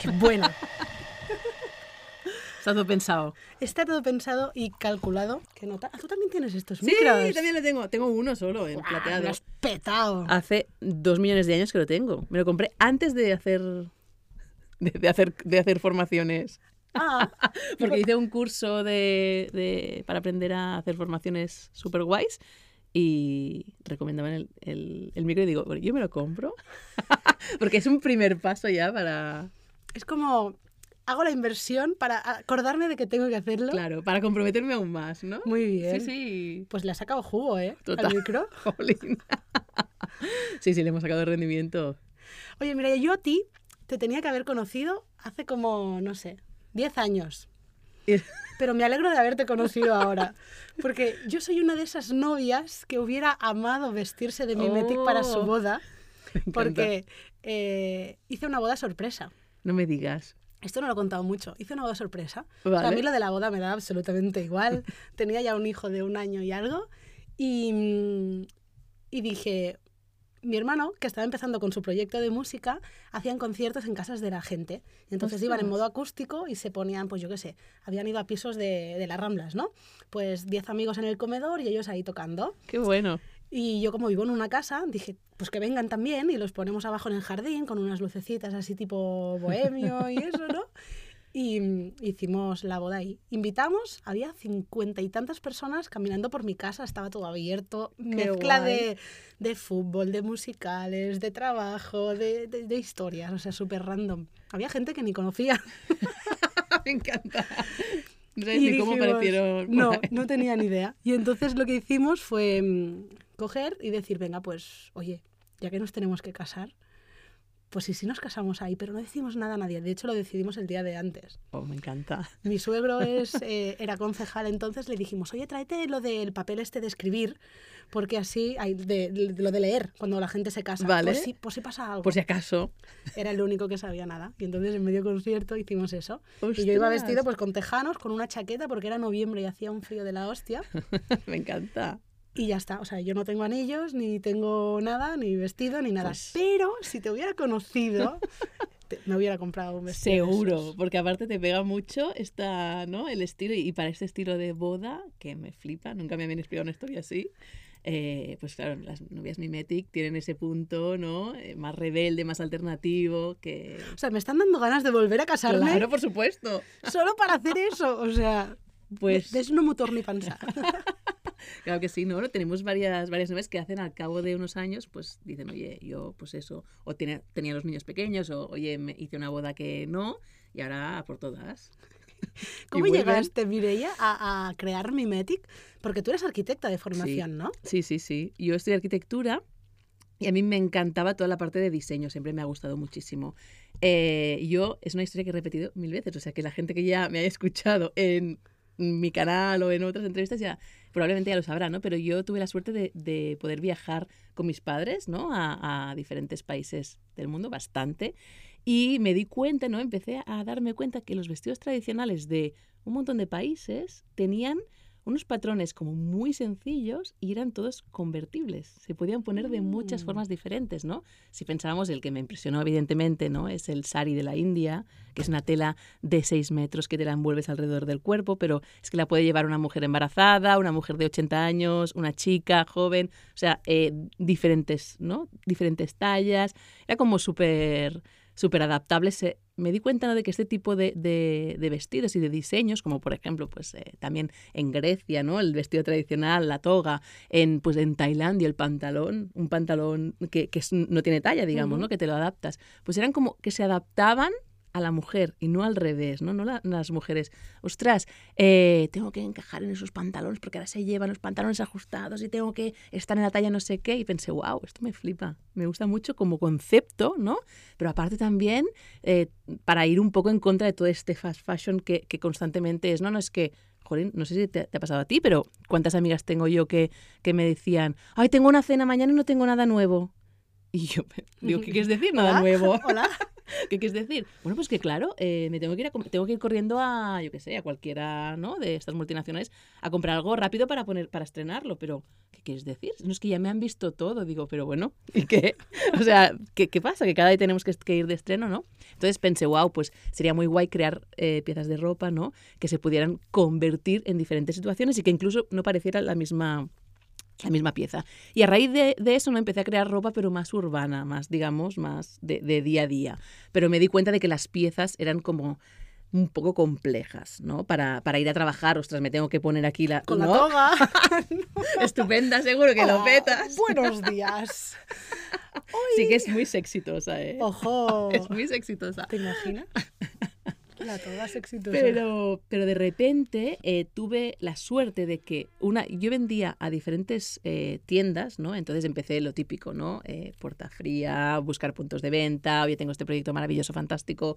Qué buena. Está todo pensado. Está todo pensado y calculado. ¿Qué nota? Ah, tú también tienes estos Sí, micros. también lo tengo. Tengo uno solo en plateado. Lo has petado. Hace dos millones de años que lo tengo. Me lo compré antes de hacer de, de hacer de hacer formaciones. Ah, Porque hice un curso de, de- para aprender a hacer formaciones super guays y recomendaban el, el, el micro y digo, "Bueno, yo me lo compro. Porque es un primer paso ya para, es como hago la inversión para acordarme de que tengo que hacerlo. claro, para comprometerme aún más, ¿no? Muy bien. Sí, sí. Pues le ha sacado jugo, ¿eh? Total. Al micro. Jolín. Sí, sí, le hemos sacado rendimiento. Oye, mira, yo a ti te tenía que haber conocido hace como, no sé, 10 años. Pero me alegro de haberte conocido ahora. Porque yo soy una de esas novias que hubiera amado vestirse de mimetic para su Oh, boda. Porque eh, hice una boda sorpresa. No me digas. Esto no lo he contado mucho. Hice una boda sorpresa. O sea, a Vale. mí lo de la boda me da absolutamente igual. Tenía ya un hijo de un año y algo. Y, y dije, mi hermano, que estaba empezando con su proyecto de música, hacían conciertos en casas de la gente. Entonces iban en modo acústico y se ponían, pues yo qué sé, habían ido a pisos de, de las Ramblas, ¿no? Pues 10 amigos en el comedor y ellos ahí tocando. Qué bueno. Y yo como vivo en una casa, dije, pues que vengan también y los ponemos abajo en el jardín con unas lucecitas así tipo bohemio y eso, ¿no? Y mm, hicimos la boda ahí. Invitamos, había cincuenta y tantas personas caminando por mi casa, estaba todo abierto, mezcla de, de fútbol, de musicales, de trabajo, de, de- de historias, o sea, súper random. Había gente que ni conocía. me encanta. No sabes Y ni cómo dijimos, parecieron. por No, no tenía ni idea. Y entonces lo que hicimos fue mm, coger y decir, venga, pues, oye, ya que nos tenemos que casar, pues sí, sí nos casamos ahí, pero no decimos nada a nadie. De hecho, lo decidimos el día de antes. Oh, me encanta. Mi suegro es, eh, era concejal, entonces le dijimos, oye, tráete lo del papel este de escribir, porque así, hay de, de- lo de leer, cuando la gente se casa. Vale. Por si, por si pasa algo. Por si acaso. Era el único que sabía nada. Y entonces en medio concierto hicimos eso. Y yo iba Ostras. vestido pues con tejanos, con una chaqueta, porque era noviembre y hacía un frío de la hostia. me encanta. Y ya está. O sea, yo no tengo anillos, ni tengo nada, ni vestido, ni nada. Pues- Pero si te hubiera conocido, te- me hubiera comprado un vestido. Seguro, porque aparte te pega mucho esta, ¿no? el estilo y para este estilo de boda que me flipa, nunca me habían explicado una historia así. eh, pues claro, las novias mimetic tienen ese punto, ¿no? Eh, más rebelde, más alternativo, que... O sea, me están dando ganas de volver a casarme Claro, por supuesto. solo para hacer eso. O sea, Pues de no motor ni pensar. Claro que sí, ¿no? Tenemos varias, varias novias que hacen al cabo de unos años, pues dicen, oye, yo pues eso, o tenía, tenía los niños pequeños, o oye, me hice una boda que no, y ahora por todas. ¿Cómo llegaste, Mireia, a, a crear Mimetic? Porque tú eres arquitecta de formación, ¿no? Sí, sí, sí. Yo estudié arquitectura y a mí me encantaba toda la parte de diseño, siempre me ha gustado muchísimo. Eh, yo, es una historia que he repetido mil veces, o sea que la gente que ya me haya escuchado en mi canal o en otras entrevistas ya probablemente ya lo sabrá, ¿no? Pero yo tuve la suerte de, de poder viajar con mis padres, ¿no? A, a diferentes países del mundo, bastante. Y me di cuenta, ¿no? Empecé a darme cuenta que los vestidos tradicionales de un montón de países tenían unos patrones como muy sencillos y eran todos convertibles. Se podían poner de muchas Mm. formas diferentes, ¿no? Si pensábamos, el que me impresionó evidentemente, ¿no? Es el sari de la India, que es una tela de 6 metros que te la envuelves alrededor del cuerpo, pero es que la puede llevar una mujer embarazada, una mujer de 80 años, una chica joven, o sea, eh, diferentes, ¿no? Diferentes tallas. Era como súper súper adaptable. Se- me di cuenta ¿no? de que este tipo de, de- de vestidos y de diseños, como por ejemplo, pues eh, también en Grecia, ¿no? El vestido tradicional, la toga, en, pues en Tailandia el pantalón, un pantalón que, que es- no tiene talla, digamos. ¿no? Que te lo adaptas. Pues eran como que se adaptaban a la mujer y no al revés, ¿no? No la- las mujeres, ostras, eh, tengo que encajar en esos pantalones porque ahora se llevan los pantalones ajustados y tengo que estar en la talla no sé qué. Y pensé, wow, esto me flipa, me gusta mucho como concepto, ¿no? Pero aparte también eh, para ir un poco en contra de todo este fast fashion que, constantemente es, no, no, es que... Jolín, no sé si te, te ha pasado a ti, pero ¿cuántas amigas tengo yo que, que me decían, ay, tengo una cena mañana y no tengo nada nuevo? Y yo digo, ¿qué quieres decir? Nada Hola, nuevo. Hola. ¿Qué quieres decir? Bueno, pues que claro, eh, me tengo que, ir a tengo que ir corriendo a, yo qué sé, a cualquiera ¿no? de estas multinacionales a comprar algo rápido para poner para estrenarlo. Pero, ¿qué quieres decir? No es que ya me han visto todo. Digo, pero bueno, ¿y qué? O sea, ¿qué, qué pasa? Que cada vez tenemos que, que ir de estreno, ¿no? Entonces pensé, wow, pues sería muy guay crear eh, piezas de ropa, ¿no? Que se pudieran convertir en diferentes situaciones y que incluso no pareciera la misma la misma pieza. Y a raíz de, de eso no empecé a crear ropa, pero más urbana, más, digamos, más de, de día a día. Pero me di cuenta de que las piezas eran como un poco complejas, ¿no? Para, para ir a trabajar, ostras, me tengo que poner aquí la... Con la ¿no? toga. Estupenda, seguro que lo Oh, petas. Buenos días. Sí que es muy exitosa, ¿eh? Ojo. Es muy exitosa. ¿Te imaginas? La toga es exitosa. Pero, pero de repente eh, tuve la suerte de que una, yo vendía a diferentes eh, tiendas, ¿no? Entonces empecé lo típico, ¿no? Eh, puerta fría, buscar puntos de venta, oye, tengo este proyecto maravilloso, fantástico,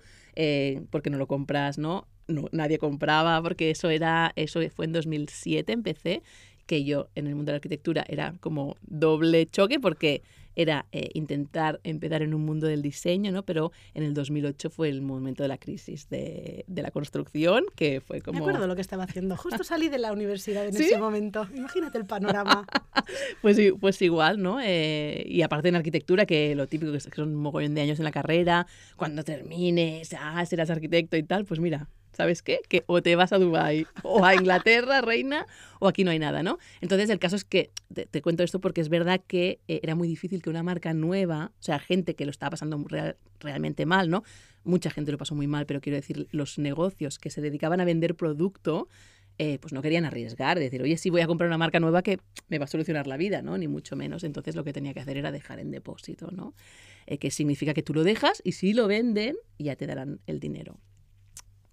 ¿por qué no lo compras, no? no? Nadie compraba porque eso era, eso fue en 2007, empecé, que yo en el mundo de la arquitectura era como doble choque porque era eh, intentar empezar en un mundo del diseño, ¿no? Pero en el 2008 fue el momento de la crisis de, de la construcción, que fue como... Me acuerdo lo que estaba haciendo. Justo salí de la universidad en ¿Sí? ese momento. Imagínate el panorama. Pues, pues igual, ¿no? Eh, y aparte en arquitectura, que lo típico es- que son un mogollón de años en la carrera, cuando termines, ah, serás arquitecto y tal, pues mira, ¿sabes qué? Que o te vas a Dubái, o a Inglaterra, reina, o aquí no hay nada, ¿no? Entonces el caso es que, te, cuento esto porque es verdad que eh, era muy difícil que una marca nueva, o sea, gente que lo estaba pasando real- realmente mal, ¿no? Mucha gente lo pasó muy mal, pero quiero decir, los negocios que se dedicaban a vender producto, eh, pues no querían arriesgar, decir, oye, sí voy a comprar una marca nueva que me va a solucionar la vida, ¿no? Ni mucho menos. Entonces lo que tenía que hacer era dejar en depósito, ¿no? Eh, que significa que tú lo dejas y si lo venden, ya te darán el dinero.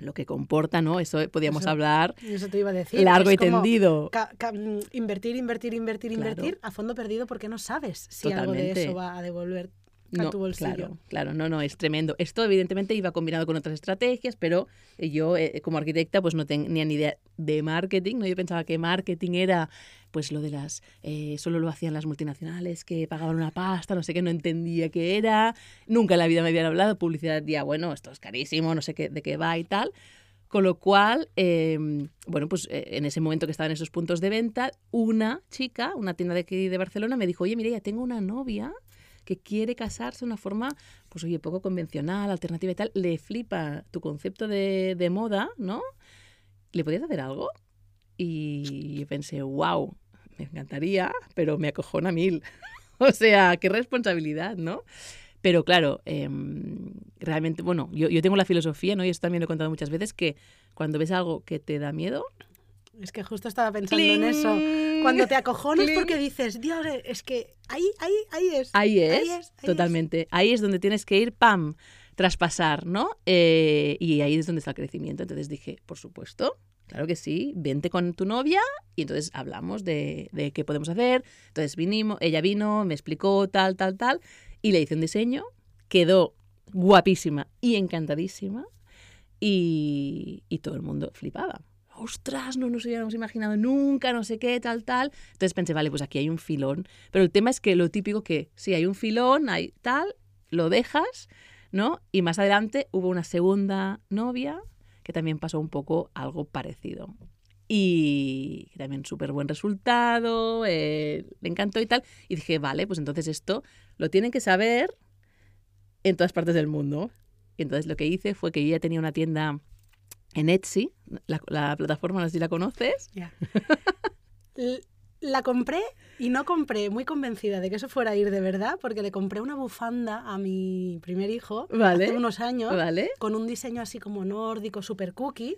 Lo que comporta, ¿no? Eso podíamos Eso- hablar eso te iba a decir. largo y tendido. mm, invertir, invertir, invertir, Claro. invertir a fondo perdido porque no sabes si algo de eso va a devolver a tu bolsillo. Claro, claro, no, no, es tremendo. Esto evidentemente iba combinado con otras estrategias, pero yo eh, como arquitecta pues no tenía ni idea de marketing, ¿no? Yo pensaba que marketing era pues lo de las, eh, solo lo hacían las multinacionales que pagaban una pasta, no sé qué, no entendía qué era, nunca en la vida me habían hablado, publicidad, ya, bueno, esto es carísimo, no sé qué, de qué va y tal. Con lo cual, eh, bueno, pues eh, en ese momento que estaba en esos puntos de venta, una chica, una tienda de aquí de Barcelona, me dijo, oye, mira, ya tengo una novia que quiere casarse de una forma, pues oye, poco convencional, alternativa y tal, le flipa tu concepto de, de moda, ¿no? ¿Le podías hacer algo? Y yo pensé, wow, me encantaría, pero me acojona mil. o sea, qué responsabilidad, ¿no? Pero claro, em, realmente, bueno, yo, yo tengo la filosofía, ¿no? Y esto también lo he contado muchas veces, que cuando ves algo que te da miedo... Es que justo estaba pensando en eso. Cuando te acojonas ¡Cling! porque dices, Dios, es que ahí, ahí, ahí es. Ahí es, Ahí es, ahí totalmente. Ahí es donde tienes que ir, pam, traspasar, ¿no? Eh, y ahí es donde está el crecimiento. Entonces dije, por supuesto, claro que sí, vente con tu novia y entonces hablamos de, qué podemos hacer. Entonces vinimos, ella vino, me explicó tal, tal, tal, y le hice un diseño, quedó guapísima y encantadísima y, todo el mundo flipaba. Ostras, no nos hubiéramos imaginado nunca, no sé qué, tal, tal. Entonces pensé, vale, pues aquí hay un filón. Pero el tema es que lo típico que sí hay un filón, hay tal, lo dejas, ¿no? Y más adelante hubo una segunda novia que también pasó un poco algo parecido. Y también súper buen resultado, eh, le encantó y tal. Y dije, vale, pues entonces esto lo tienen que saber en todas partes del mundo. Y entonces lo que hice fue que yo ya tenía una tienda en Etsy, la, la plataforma, no sé si la conoces. La compré y no compré muy convencida de que eso fuera a ir de verdad, porque le compré una bufanda a mi primer hijo Vale. hace unos años ¿Vale? con un diseño así como nórdico, super cookie.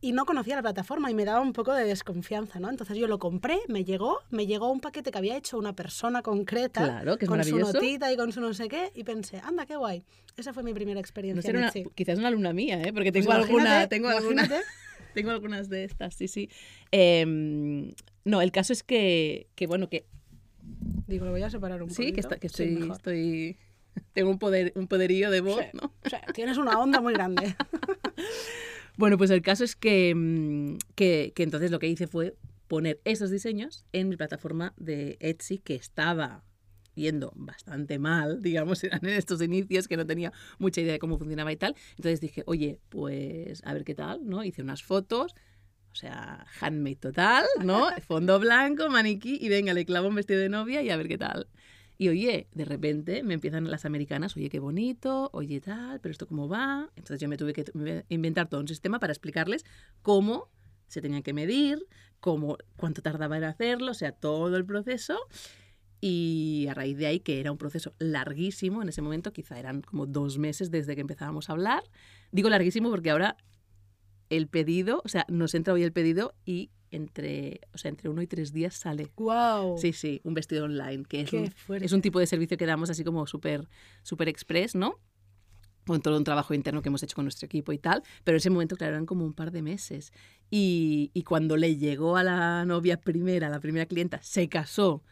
Y no conocía la plataforma y me daba un poco de desconfianza, ¿no? Entonces yo lo compré, me llegó, me llegó un paquete que había hecho una persona concreta, Claro, que es con su notita y con su no sé qué, y pensé, anda, qué guay. Esa fue mi primera experiencia. una, quizás una alumna mía, ¿eh? porque Pues tengo alguna, imagínate, tengo alguna, tengo algunas de estas, sí, sí. Em, no, el caso es que, que bueno, que Digo, lo voy a separar un poco. sí, que, está- que Sí, estoy, tengo un poder, un poderío de voz, Sí. ¿no? O sea, tienes una onda muy grande. Bueno, pues el caso es que, mm, que, que entonces lo que hice fue poner esos diseños en mi plataforma de Etsy que estaba yendo bastante mal, digamos, eran en estos inicios que no tenía mucha idea de cómo funcionaba y tal. Entonces dije, oye, pues a ver qué tal, ¿no? Hice unas fotos, o sea, handmade total, ¿no? Fondo blanco, maniquí y venga, le clavo un vestido de novia y a ver qué tal. Y oye, de repente me empiezan las americanas, oye, qué bonito, oye, tal, pero esto cómo va. Entonces yo me tuve que inventar todo un sistema para explicarles cómo se tenían que medir, cómo, cuánto tardaba en hacerlo, o sea, todo el proceso. Y a raíz de ahí, que era un proceso larguísimo, en ese momento quizá eran como dos meses desde que empezábamos a hablar. Digo larguísimo porque ahora el pedido, o sea, nos entra hoy el pedido y entre, o sea, entre uno y tres días sale. ¡Wow! Sí, sí, un vestido online, que es, un, es un tipo de servicio que damos así como súper super express, ¿no? con todo un trabajo interno que hemos hecho con nuestro equipo y tal, pero en ese momento, claro, eran como un par de meses. Y, y cuando le llegó a la novia primera, a la primera clienta, se casó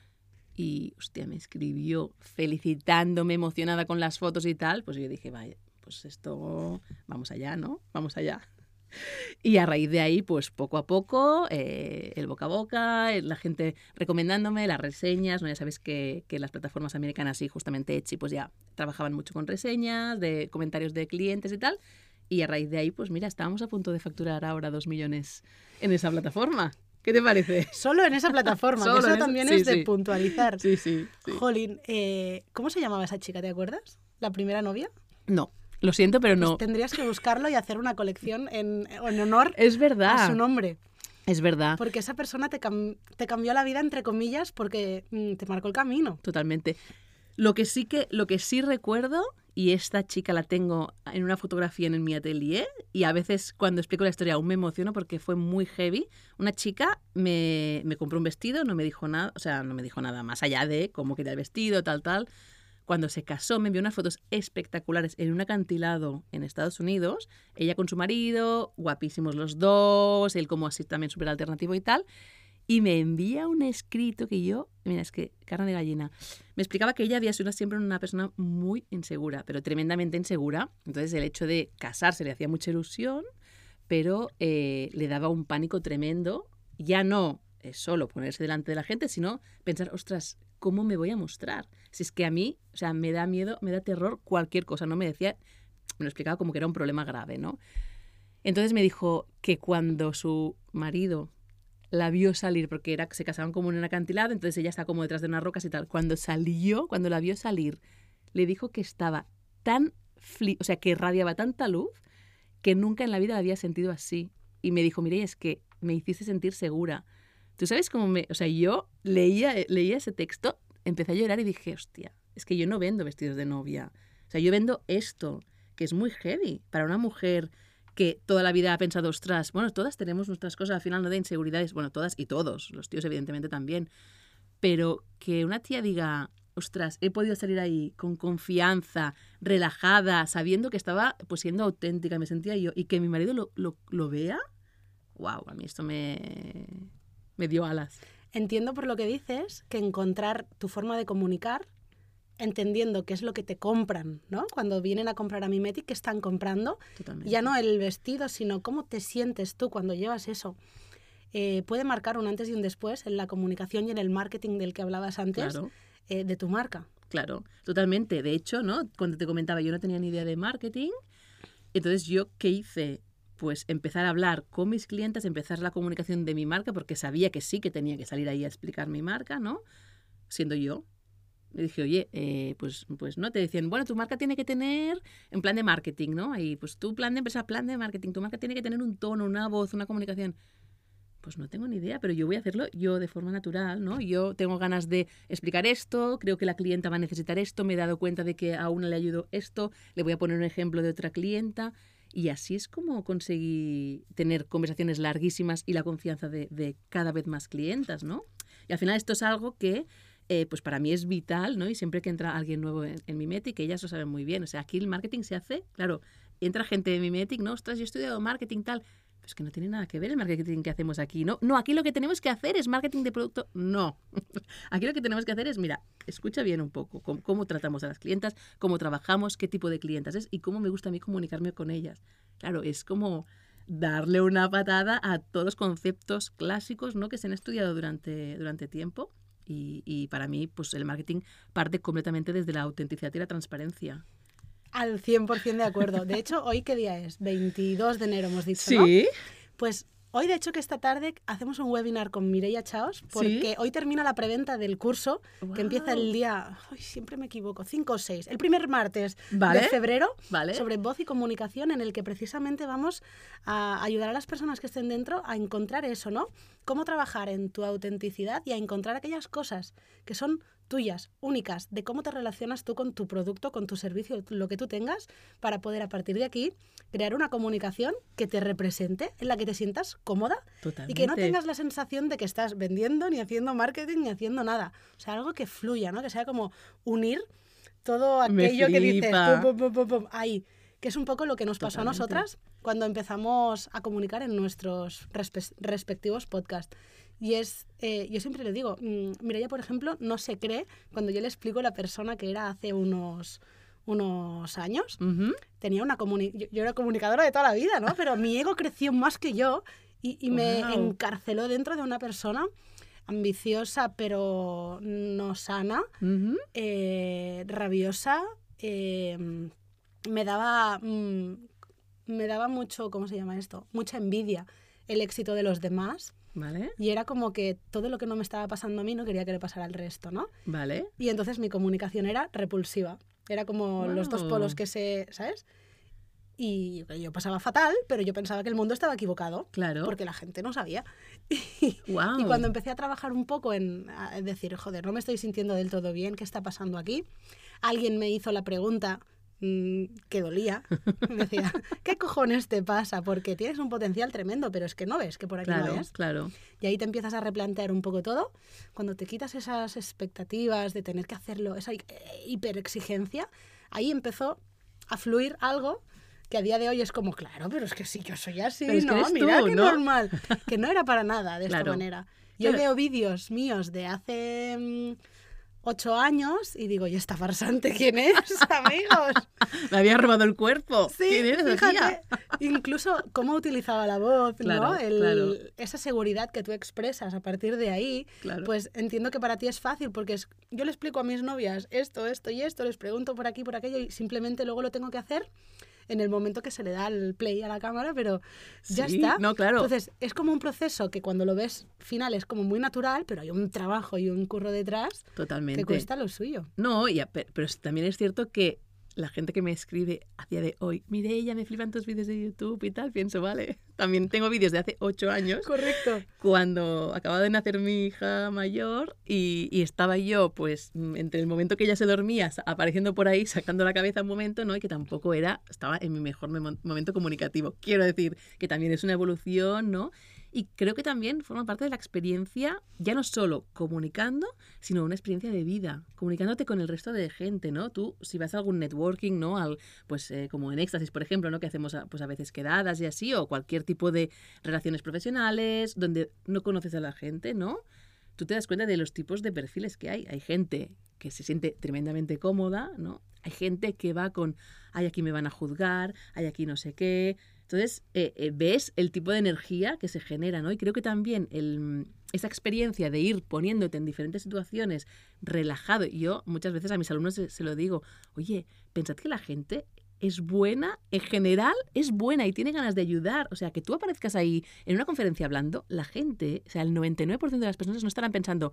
y, hostia, me escribió felicitándome, emocionada con las fotos y tal, pues yo dije, vaya, pues esto, vamos allá, ¿no? Vamos allá. Y a raíz de ahí, pues poco a poco, eh, el boca a boca, eh, la gente recomendándome, las reseñas, ¿no? ya sabes que, que las plataformas americanas y justamente Etsy pues ya trabajaban mucho con reseñas, de comentarios de clientes y tal. Y a raíz de ahí, pues mira, estábamos a punto de facturar ahora dos millones en esa plataforma. ¿Qué te parece? Solo en esa plataforma, que eso también es de puntualizar. Sí, sí. Jolín, eh, ¿cómo se llamaba esa chica, te acuerdas? ¿La primera novia? No. Lo siento, pero no. Pues tendrías que buscarlo y hacer una colección en, en honor es verdad. a su nombre. Es verdad. Porque esa persona te, te cambió la vida, entre comillas, porque mm, te marcó el camino. Totalmente. Lo que sí que, lo que sí recuerdo, y esta chica la tengo en una fotografía en mi atelier, y a veces cuando explico la historia aún me emociono porque fue muy heavy. Una chica me, me compró un vestido, no me dijo nada, o sea, no me dijo nada más allá de cómo quería el vestido, tal, tal cuando se casó me envió unas fotos espectaculares en un acantilado en Estados Unidos, ella con su marido, guapísimos los dos, él como así también súper alternativo y tal, y me envía un escrito que yo, mira, es que carne de gallina, me explicaba que ella había sido siempre una persona muy insegura, pero tremendamente insegura, entonces el hecho de casarse le hacía mucha ilusión, pero eh, le daba un pánico tremendo, ya no es solo ponerse delante de la gente, sino pensar, ostras, ¿cómo me voy a mostrar? Si es que a mí, o sea, me da miedo, me da terror cualquier cosa, no me decía, me lo explicaba como que era un problema grave, ¿no? Entonces me dijo que cuando su marido la vio salir, porque era, se casaban como en un acantilado, entonces ella estaba como detrás de unas rocas y tal. Cuando salió, cuando la vio salir, le dijo que estaba tan, o sea, que radiaba tanta luz que nunca en la vida la había sentido así. Y me dijo, mire, es que me hiciste sentir segura. Tú sabes cómo me... O sea, yo leía, leía ese texto, empecé a llorar y dije, hostia, es que yo no vendo vestidos de novia. O sea, yo vendo esto, que es muy heavy para una mujer que toda la vida ha pensado, ostras, bueno, todas tenemos nuestras cosas, al final no de inseguridades, bueno, todas y todos, los tíos evidentemente también, pero que una tía diga, ostras, he podido salir ahí con confianza, relajada, sabiendo que estaba pues siendo auténtica, me sentía yo, y que mi marido lo, lo, lo vea, wow, a mí esto me, me dio alas. Entiendo por lo que dices que encontrar tu forma de comunicar, entendiendo qué es lo que te compran, ¿no? Cuando vienen a comprar a Mimetic, ¿qué están comprando? Ya no el vestido, sino cómo te sientes tú cuando llevas eso. Eh, puede marcar un antes y un después en la comunicación y en el marketing del que hablabas antes eh, de tu marca. Claro, totalmente. De hecho, ¿no? Cuando te comentaba, yo no tenía ni idea de marketing. Entonces, ¿yo qué hice? Pues empezar a hablar con mis clientes, empezar la comunicación de mi marca, porque sabía que sí que tenía que salir ahí a explicar mi marca, ¿no? Siendo yo. Le dije, oye, eh, pues, pues no, te decían, bueno, tu marca tiene que tener en plan de marketing, ¿no? Ahí, pues tu plan de empresa, plan de marketing, tu marca tiene que tener un tono, una voz, una comunicación. Pues no tengo ni idea, pero yo voy a hacerlo yo de forma natural, ¿no? Yo tengo ganas de explicar esto, creo que la clienta va a necesitar esto, me he dado cuenta de que a una le ayudo esto, le voy a poner un ejemplo de otra clienta. Y así es como conseguí tener conversaciones larguísimas y la confianza de, cada vez más clientas, ¿no? Y al final esto es algo que eh, pues para mí es vital, ¿no? Y siempre que entra alguien nuevo en, en Mimetic, ellas lo saben muy bien. O sea, aquí el marketing se hace, claro, entra gente de Mimetic, ¿no? Ostras, yo he estudiado marketing, tal. Pues que no tiene nada que ver el marketing que hacemos aquí, ¿no? No, aquí lo que tenemos que hacer es marketing de producto. No. Aquí lo que tenemos que hacer es, mira, escucha bien un poco cómo, tratamos a las clientas, cómo trabajamos, qué tipo de clientas es y cómo me gusta a mí comunicarme con ellas. Claro, es como darle una patada a todos los conceptos clásicos ¿no? que se han estudiado durante, durante tiempo Y, y para mí, pues el marketing parte completamente desde la autenticidad y la transparencia. Al 100% de acuerdo. De hecho, ¿hoy qué día es? 22 de enero hemos dicho, ¿no? Sí. Pues hoy, de hecho, que esta tarde hacemos un webinar con Mireia Chaos, porque hoy termina la preventa del curso, que empieza el día, ay, siempre me equivoco, 5 o 6, el primer martes Vale. de febrero, Vale. sobre voz y comunicación, en el que precisamente vamos a ayudar a las personas que estén dentro a encontrar eso, ¿no? Cómo trabajar en tu autenticidad y a encontrar aquellas cosas que son tuyas, únicas, de cómo te relacionas tú con tu producto, con tu servicio, lo que tú tengas, para poder a partir de aquí crear una comunicación que te represente, en la que te sientas cómoda Totalmente. y que no tengas la sensación de que estás vendiendo, ni haciendo marketing, ni haciendo nada. O sea, algo que fluya, ¿no? Que sea como unir todo aquello que dices, pum, pum, pum, pum, pum, ahí. Que es un poco lo que nos pasó Totalmente. a nosotras cuando empezamos a comunicar en nuestros respe- respectivos podcasts. Y es, eh, yo siempre le digo, mm, Mireia, por ejemplo, no se cree cuando yo le explico la persona que era hace unos, unos años. Tenía una comuni yo, yo era comunicadora de toda la vida, ¿no? Pero mi ego creció más que yo y, y me encarceló dentro de una persona ambiciosa pero no sana, eh, rabiosa, eh, me daba mm, me daba mucho, ¿cómo se llama esto? Mucha envidia el éxito de los demás Vale, y era como que todo lo que no me estaba pasando a mí no quería que le pasara al resto, ¿no? vale. Y entonces mi comunicación era repulsiva. Era como los dos polos que se, ¿sabes? Y yo pasaba fatal, pero yo pensaba que el mundo estaba equivocado. Claro. Porque la gente no sabía. Guau. Y cuando empecé a trabajar un poco en decir, joder, no me estoy sintiendo del todo bien, ¿qué está pasando aquí? Alguien me hizo la pregunta mm, que dolía. Me decía, ¿qué cojones te pasa? Porque tienes un potencial tremendo, pero es que no ves que por aquí Claro, no es. claro. Y ahí te empiezas a replantear un poco todo. Cuando te quitas esas expectativas de tener que hacerlo, esa eh, hiperexigencia, ahí empezó a fluir algo que a día de hoy es como, claro, pero es que sí, yo soy así, Pero es que ¿no? eres Mira tú, qué ¿no? normal. Que no era para nada de esta Claro. manera. Yo Claro. veo vídeos míos de hace mm, ocho años y digo, ¿y esta farsante quién es, amigos? Me había robado el cuerpo. Sí, ¿Quién eres, fíjate, incluso cómo utilizaba la voz, ¿no? Claro, El- claro. Esa seguridad que tú expresas a partir de ahí, Claro. pues entiendo que para ti es fácil, porque es- yo le explico a mis novias esto, esto y esto, les pregunto por aquí, por aquello, y simplemente luego lo tengo que hacer en el momento que se le da el play a la cámara, pero ya Sí, está. no, claro. Entonces, es como un proceso que cuando lo ves final es como muy natural, pero hay un trabajo y un curro detrás Totalmente. que cuesta lo suyo. No, pero también es cierto que la gente que me escribe a día de hoy, mire, ella me flipan tus vídeos de YouTube y tal, pienso, vale. También tengo vídeos de hace ocho años, Correcto. cuando acababa de nacer mi hija mayor y, y estaba yo, pues, mm, entre el momento que ella se dormía, apareciendo por ahí, sacando la cabeza un momento, ¿no? Y que tampoco era, estaba en mi mejor momento comunicativo. Quiero decir que también es una evolución, ¿no? Y creo que también forma parte de la experiencia, ya no solo comunicando, sino una experiencia de vida, comunicándote con el resto de gente, ¿no? Tú, si vas a algún networking, ¿no? Al, pues eh, como en Éxtasis, por ejemplo, ¿no? Que hacemos a, pues a veces quedadas y así, o cualquier tipo de relaciones profesionales, donde no conoces a la gente, ¿no? Tú te das cuenta de los tipos de perfiles que hay. Hay gente que se siente tremendamente cómoda, ¿no? Hay gente que va con, ay, aquí me van a juzgar, ay, aquí no sé qué. Entonces, eh, eh, ves el tipo de energía que se genera, ¿no? Y creo que también el, esa experiencia de ir poniéndote en diferentes situaciones relajado. Yo muchas veces a mis alumnos se, se lo digo, oye, pensad que la gente es buena, en general es buena y tiene ganas de ayudar. O sea, que tú aparezcas ahí en una conferencia hablando, la gente, o sea, el 99% de las personas no estarán pensando,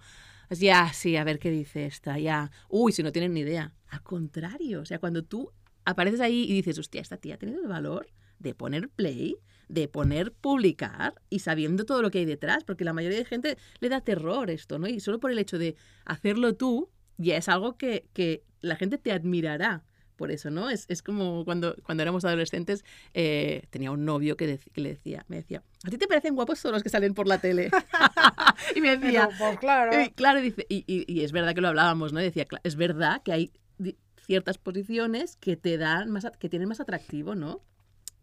ya, sí, a ver qué dice esta, ya, uy, si no tienen ni idea. Al contrario, o sea, cuando tú apareces ahí y dices, hostia, esta tía ha tenido el valor de poner play, de poner publicar y sabiendo todo lo que hay detrás, porque la mayoría de gente le da terror esto, ¿no? Y solo por el hecho de hacerlo tú, ya es algo que, que la gente te admirará por eso, ¿no? Es, es como cuando, cuando éramos adolescentes, eh, tenía un novio que, dec- que le decía, me decía, ¿a ti te parecen guapos todos los que salen por la tele? y me decía, pues claro. y claro, dice, y, y- y es verdad que lo hablábamos, ¿no? Y decía, "Cla- es verdad que hay ciertas posiciones que te dan más, que tienen más atractivo, ¿no?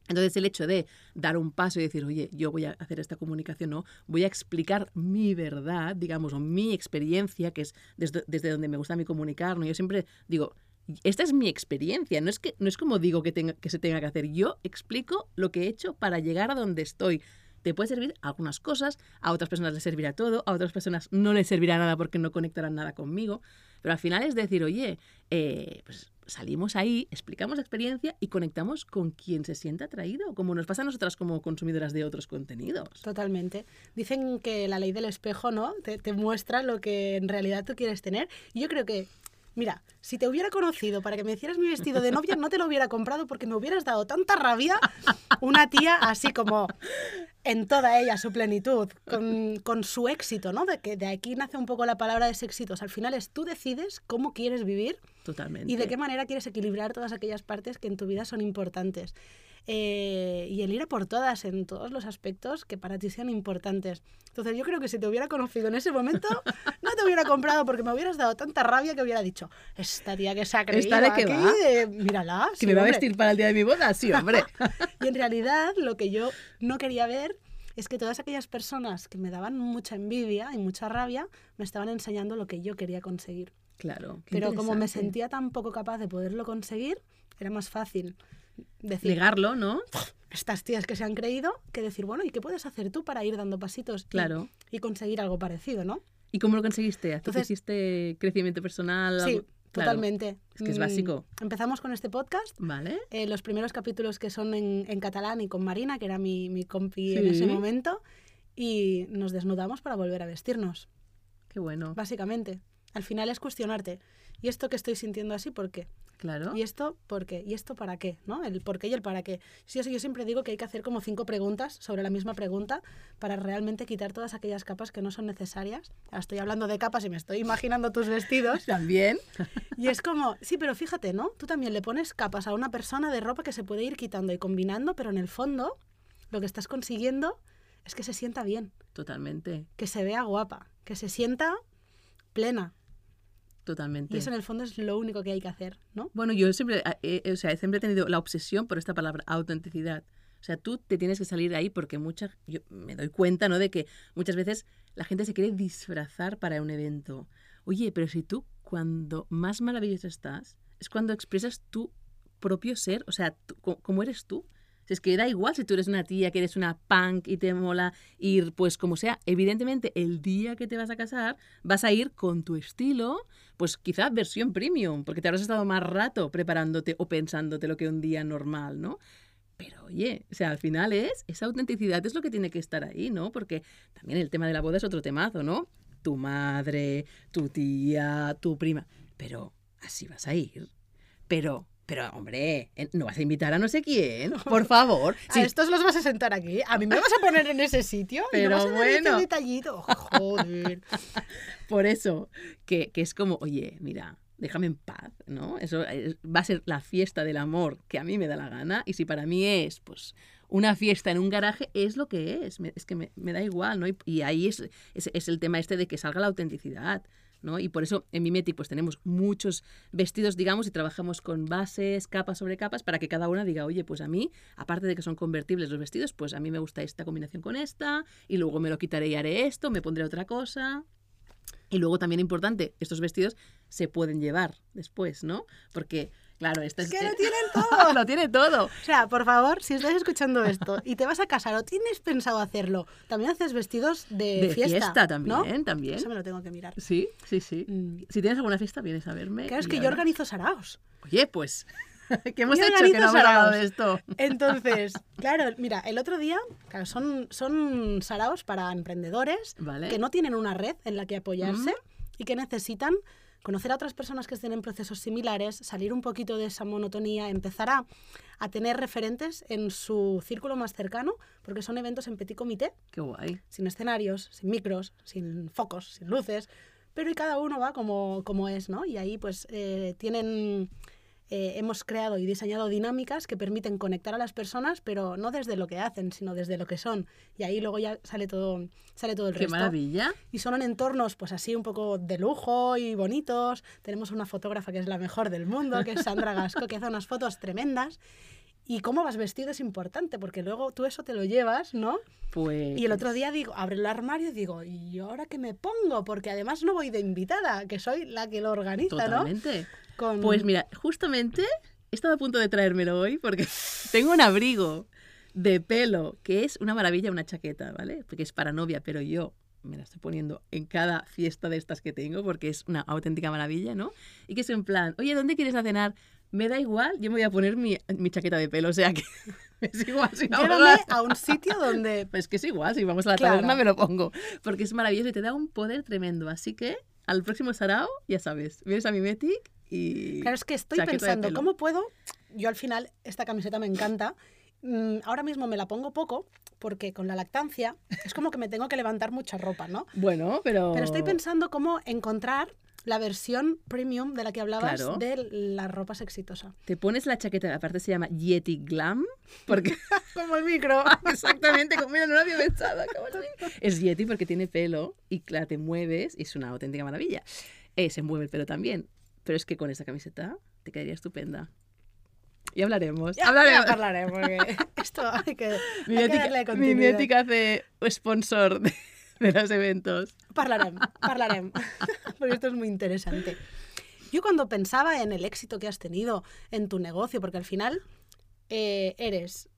Entonces el hecho de dar un paso y decir, oye, yo voy a hacer esta comunicación, no, voy a explicar mi verdad, digamos, o mi experiencia, que es desde, desde donde me gusta mí comunicar, ¿no? Yo siempre digo, esta es mi experiencia, no es, que, no es como digo que, tenga, que se tenga que hacer, yo explico lo que he hecho para llegar a donde estoy. te puede servir algunas cosas, a otras personas les servirá todo, a otras personas no les servirá nada porque no conectarán nada conmigo. Pero al final es decir, oye, eh, pues salimos ahí, explicamos la experiencia y conectamos con quien se siente atraído, como nos pasa a nosotras como consumidoras de otros contenidos. Totalmente. Dicen que la ley del espejo, ¿no? Te, muestra lo que en realidad tú quieres tener. Yo creo que Mira, si te hubiera conocido para que me hicieras mi vestido de novia, no te lo hubiera comprado porque me hubieras dado tanta rabia una tía así como en toda ella, su plenitud, con, con su éxito, ¿no? De que de aquí nace un poco la palabra de éxitos. Al final es tú decides cómo quieres vivir Totalmente. y de qué manera quieres equilibrar todas aquellas partes que en tu vida son importantes. Eh, y el ir a por todas en todos los aspectos que para ti sean importantes. Entonces yo creo que si te hubiera conocido en ese momento, no te hubiera comprado porque me hubieras dado tanta rabia que hubiera dicho, esta tía que se ha creído ¿Esta de qué aquí, va? de- mírala. ¿Que sí, me va a hombre". vestir para el día de mi boda? Sí, hombre. Y en realidad lo que yo no quería ver es que todas aquellas personas que me daban mucha envidia y mucha rabia me estaban enseñando lo que yo quería conseguir. Claro. Pero como me sentía tan poco capaz de poderlo conseguir, era más fácil decir, Negarlo, ¿no? estas tías que se han creído, que decir, bueno, ¿y qué puedes hacer tú para ir dando pasitos y- Claro. y, conseguir algo parecido, ¿no? ¿Y cómo lo conseguiste? ¿Tú Entonces- hiciste crecimiento personal? Sí, algo? Claro. totalmente. Es que es Mm, básico. Empezamos con este podcast. Vale. eh, los primeros capítulos que son en, en catalán y con Marina, que era mi, mi compi en ese momento, y nos desnudamos para volver a vestirnos, Qué bueno. básicamente. Al final es cuestionarte, ¿y esto que estoy sintiendo así por qué? Claro. ¿Y esto por qué? ¿Y esto para qué? ¿no? El por qué y el para qué. Sí, eso yo siempre digo que hay que hacer como cinco preguntas sobre la misma pregunta para realmente quitar todas aquellas capas que no son necesarias. Ahora estoy hablando de capas y me estoy imaginando tus vestidos. También. Y es como, sí, pero fíjate, ¿no? Tú también le pones capas a una persona de ropa que se puede ir quitando y combinando, pero en el fondo lo que estás consiguiendo es que se sienta bien, Totalmente. que se vea guapa, que se sienta plena. Totalmente. Y eso en el fondo es lo único que hay que hacer, ¿no? Bueno, yo siempre, eh, eh, o sea, siempre he tenido la obsesión por esta palabra, autenticidad. O sea, tú te tienes que salir ahí porque mucha, yo me doy cuenta, ¿no? De que muchas veces la gente se quiere disfrazar para un evento. Oye, pero si tú cuando más maravillosa estás, es cuando expresas tu propio ser, o sea, tú- co- como eres tú. Si es que da igual si tú eres una tía, que eres una punk y te mola ir, pues como sea. Evidentemente, el día que te vas a casar, vas a ir con tu estilo, pues quizá versión premium, porque te habrás estado más rato preparándote o pensándote lo que un día normal, ¿no? Pero oye, o sea, al final es, esa autenticidad es lo que tiene que estar ahí, ¿no? Porque también el tema de la boda es otro temazo, ¿no? Tu madre, tu tía, tu prima. Pero así vas a ir. Pero, pero, hombre, eh, no vas a invitar a no sé quién, por favor. ¿A Sí, estos los vas a sentar aquí? ¿A mí me vas a poner en ese sitio? ¿Y Pero vas a dar este bueno. detallito? Joder. Por eso, que, que es como, oye, mira, déjame en paz, ¿no? Eso es- va a ser la fiesta del amor que a mí me da la gana. Y si para mí es, pues, una fiesta en un garaje, es lo que es. Me- es que me, me da igual, ¿no? Y, y ahí es, es, es el tema este de que salga la autenticidad. ¿No? Y por eso en Mimetic pues tenemos muchos vestidos, digamos, y trabajamos con bases, capas sobre capas, para que cada una diga, oye, pues a mí, aparte de que son convertibles los vestidos, pues a mí me gusta esta combinación con esta, y luego me lo quitaré y haré esto, me pondré otra cosa. Y luego también importante, estos vestidos se pueden llevar después, ¿no? Porque, claro, esta Es es... que lo tienen todo. lo tiene todo. O sea, por favor, si estás escuchando esto y te vas a casar o tienes pensado hacerlo, también haces vestidos de, De fiesta. fiesta, también, ¿no? también. Eso me lo tengo que mirar. Sí, sí, sí. Mm. Si tienes alguna fiesta, vienes a verme. Claro, es que yo organizo saraos. Oye, pues, ¿qué hemos Yo hecho que no hemos hablado de esto? Entonces, claro, mira, el otro día, claro, son, son saraos para emprendedores Vale. que no tienen una red en la que apoyarse y que necesitan conocer a otras personas que estén en procesos similares, salir un poquito de esa monotonía, empezar a, a tener referentes en su círculo más cercano, porque son eventos en petit comité, Qué guay. sin escenarios, sin micros, sin focos, sin luces, pero y cada uno va como, como es, ¿no? Y ahí pues eh, tienen, eh, hemos creado y diseñado dinámicas que permiten conectar a las personas, pero no desde lo que hacen, sino desde lo que son. Y ahí luego ya sale todo, sale todo el Qué resto. maravilla. Y son en entornos pues así un poco de lujo y bonitos. Tenemos una fotógrafa que es la mejor del mundo, que es Sandra Gasco, que hace unas fotos tremendas. Y cómo vas vestido es importante, porque luego tú eso te lo llevas, ¿no? Pues. Y el otro día digo, abro el armario y digo, ¿y ahora qué me pongo? Porque además no voy de invitada, que soy la que lo organiza, Totalmente. ¿no? Con... Pues mira, justamente he estado a punto de traérmelo hoy porque tengo un abrigo. de pelo, que es una maravilla una chaqueta, ¿vale? Porque es para novia, pero yo me la estoy poniendo en cada fiesta de estas que tengo porque es una auténtica maravilla, ¿no? Y que es en plan, oye, ¿dónde quieres a cenar? Me da igual, yo me voy a poner mi, mi chaqueta de pelo, o sea que es igual. Si Llévame a- a un sitio donde... Pues que es igual, si vamos a la Claro. taberna me lo pongo. Porque es maravilloso y te da un poder tremendo. Así que al próximo sarao, ya sabes, vienes a mi Metic y... Claro, es que estoy pensando. ¿cómo puedo? Yo al final, esta camiseta me encanta. Mm, ahora mismo me la pongo poco porque con la lactancia es como que me tengo que levantar mucha ropa, ¿no? Bueno, pero... Pero estoy pensando cómo encontrar la versión premium de la que hablabas Claro. de las ropas exitosa. Te pones la chaqueta, aparte se llama Yeti Glam, porque... Como el micro. Exactamente, como, mira, no lo había pensado. Es Yeti porque tiene pelo y claro, te mueves y es una auténtica maravilla. Eh, se mueve el pelo también, pero es que con esa camiseta te quedaría estupenda. Y hablaremos. Ya, hablaremos. ya hablaré, porque esto hay que, Mi hay que Metic- darle mi hace sponsor de, de los eventos. Parlarem, parlarem, porque esto es muy interesante. Yo cuando pensaba en el éxito que has tenido en tu negocio, porque al final eh, eres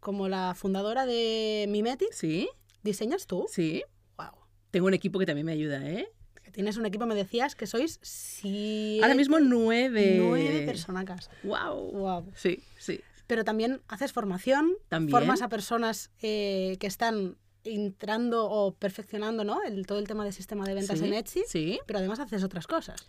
como la fundadora de Mimetic, Sí, ¿diseñas tú? sí. Wow. Tengo un equipo que también me ayuda, ¿eh? Tienes un equipo, me decías que sois siete, Ahora mismo nueve. nueve personas. Wow. Wow. Sí, sí. Pero también haces formación, También. formas a personas eh, que están entrando o perfeccionando ¿no? el, todo el tema del sistema de ventas Sí, en Etsy, Sí. pero además haces otras cosas.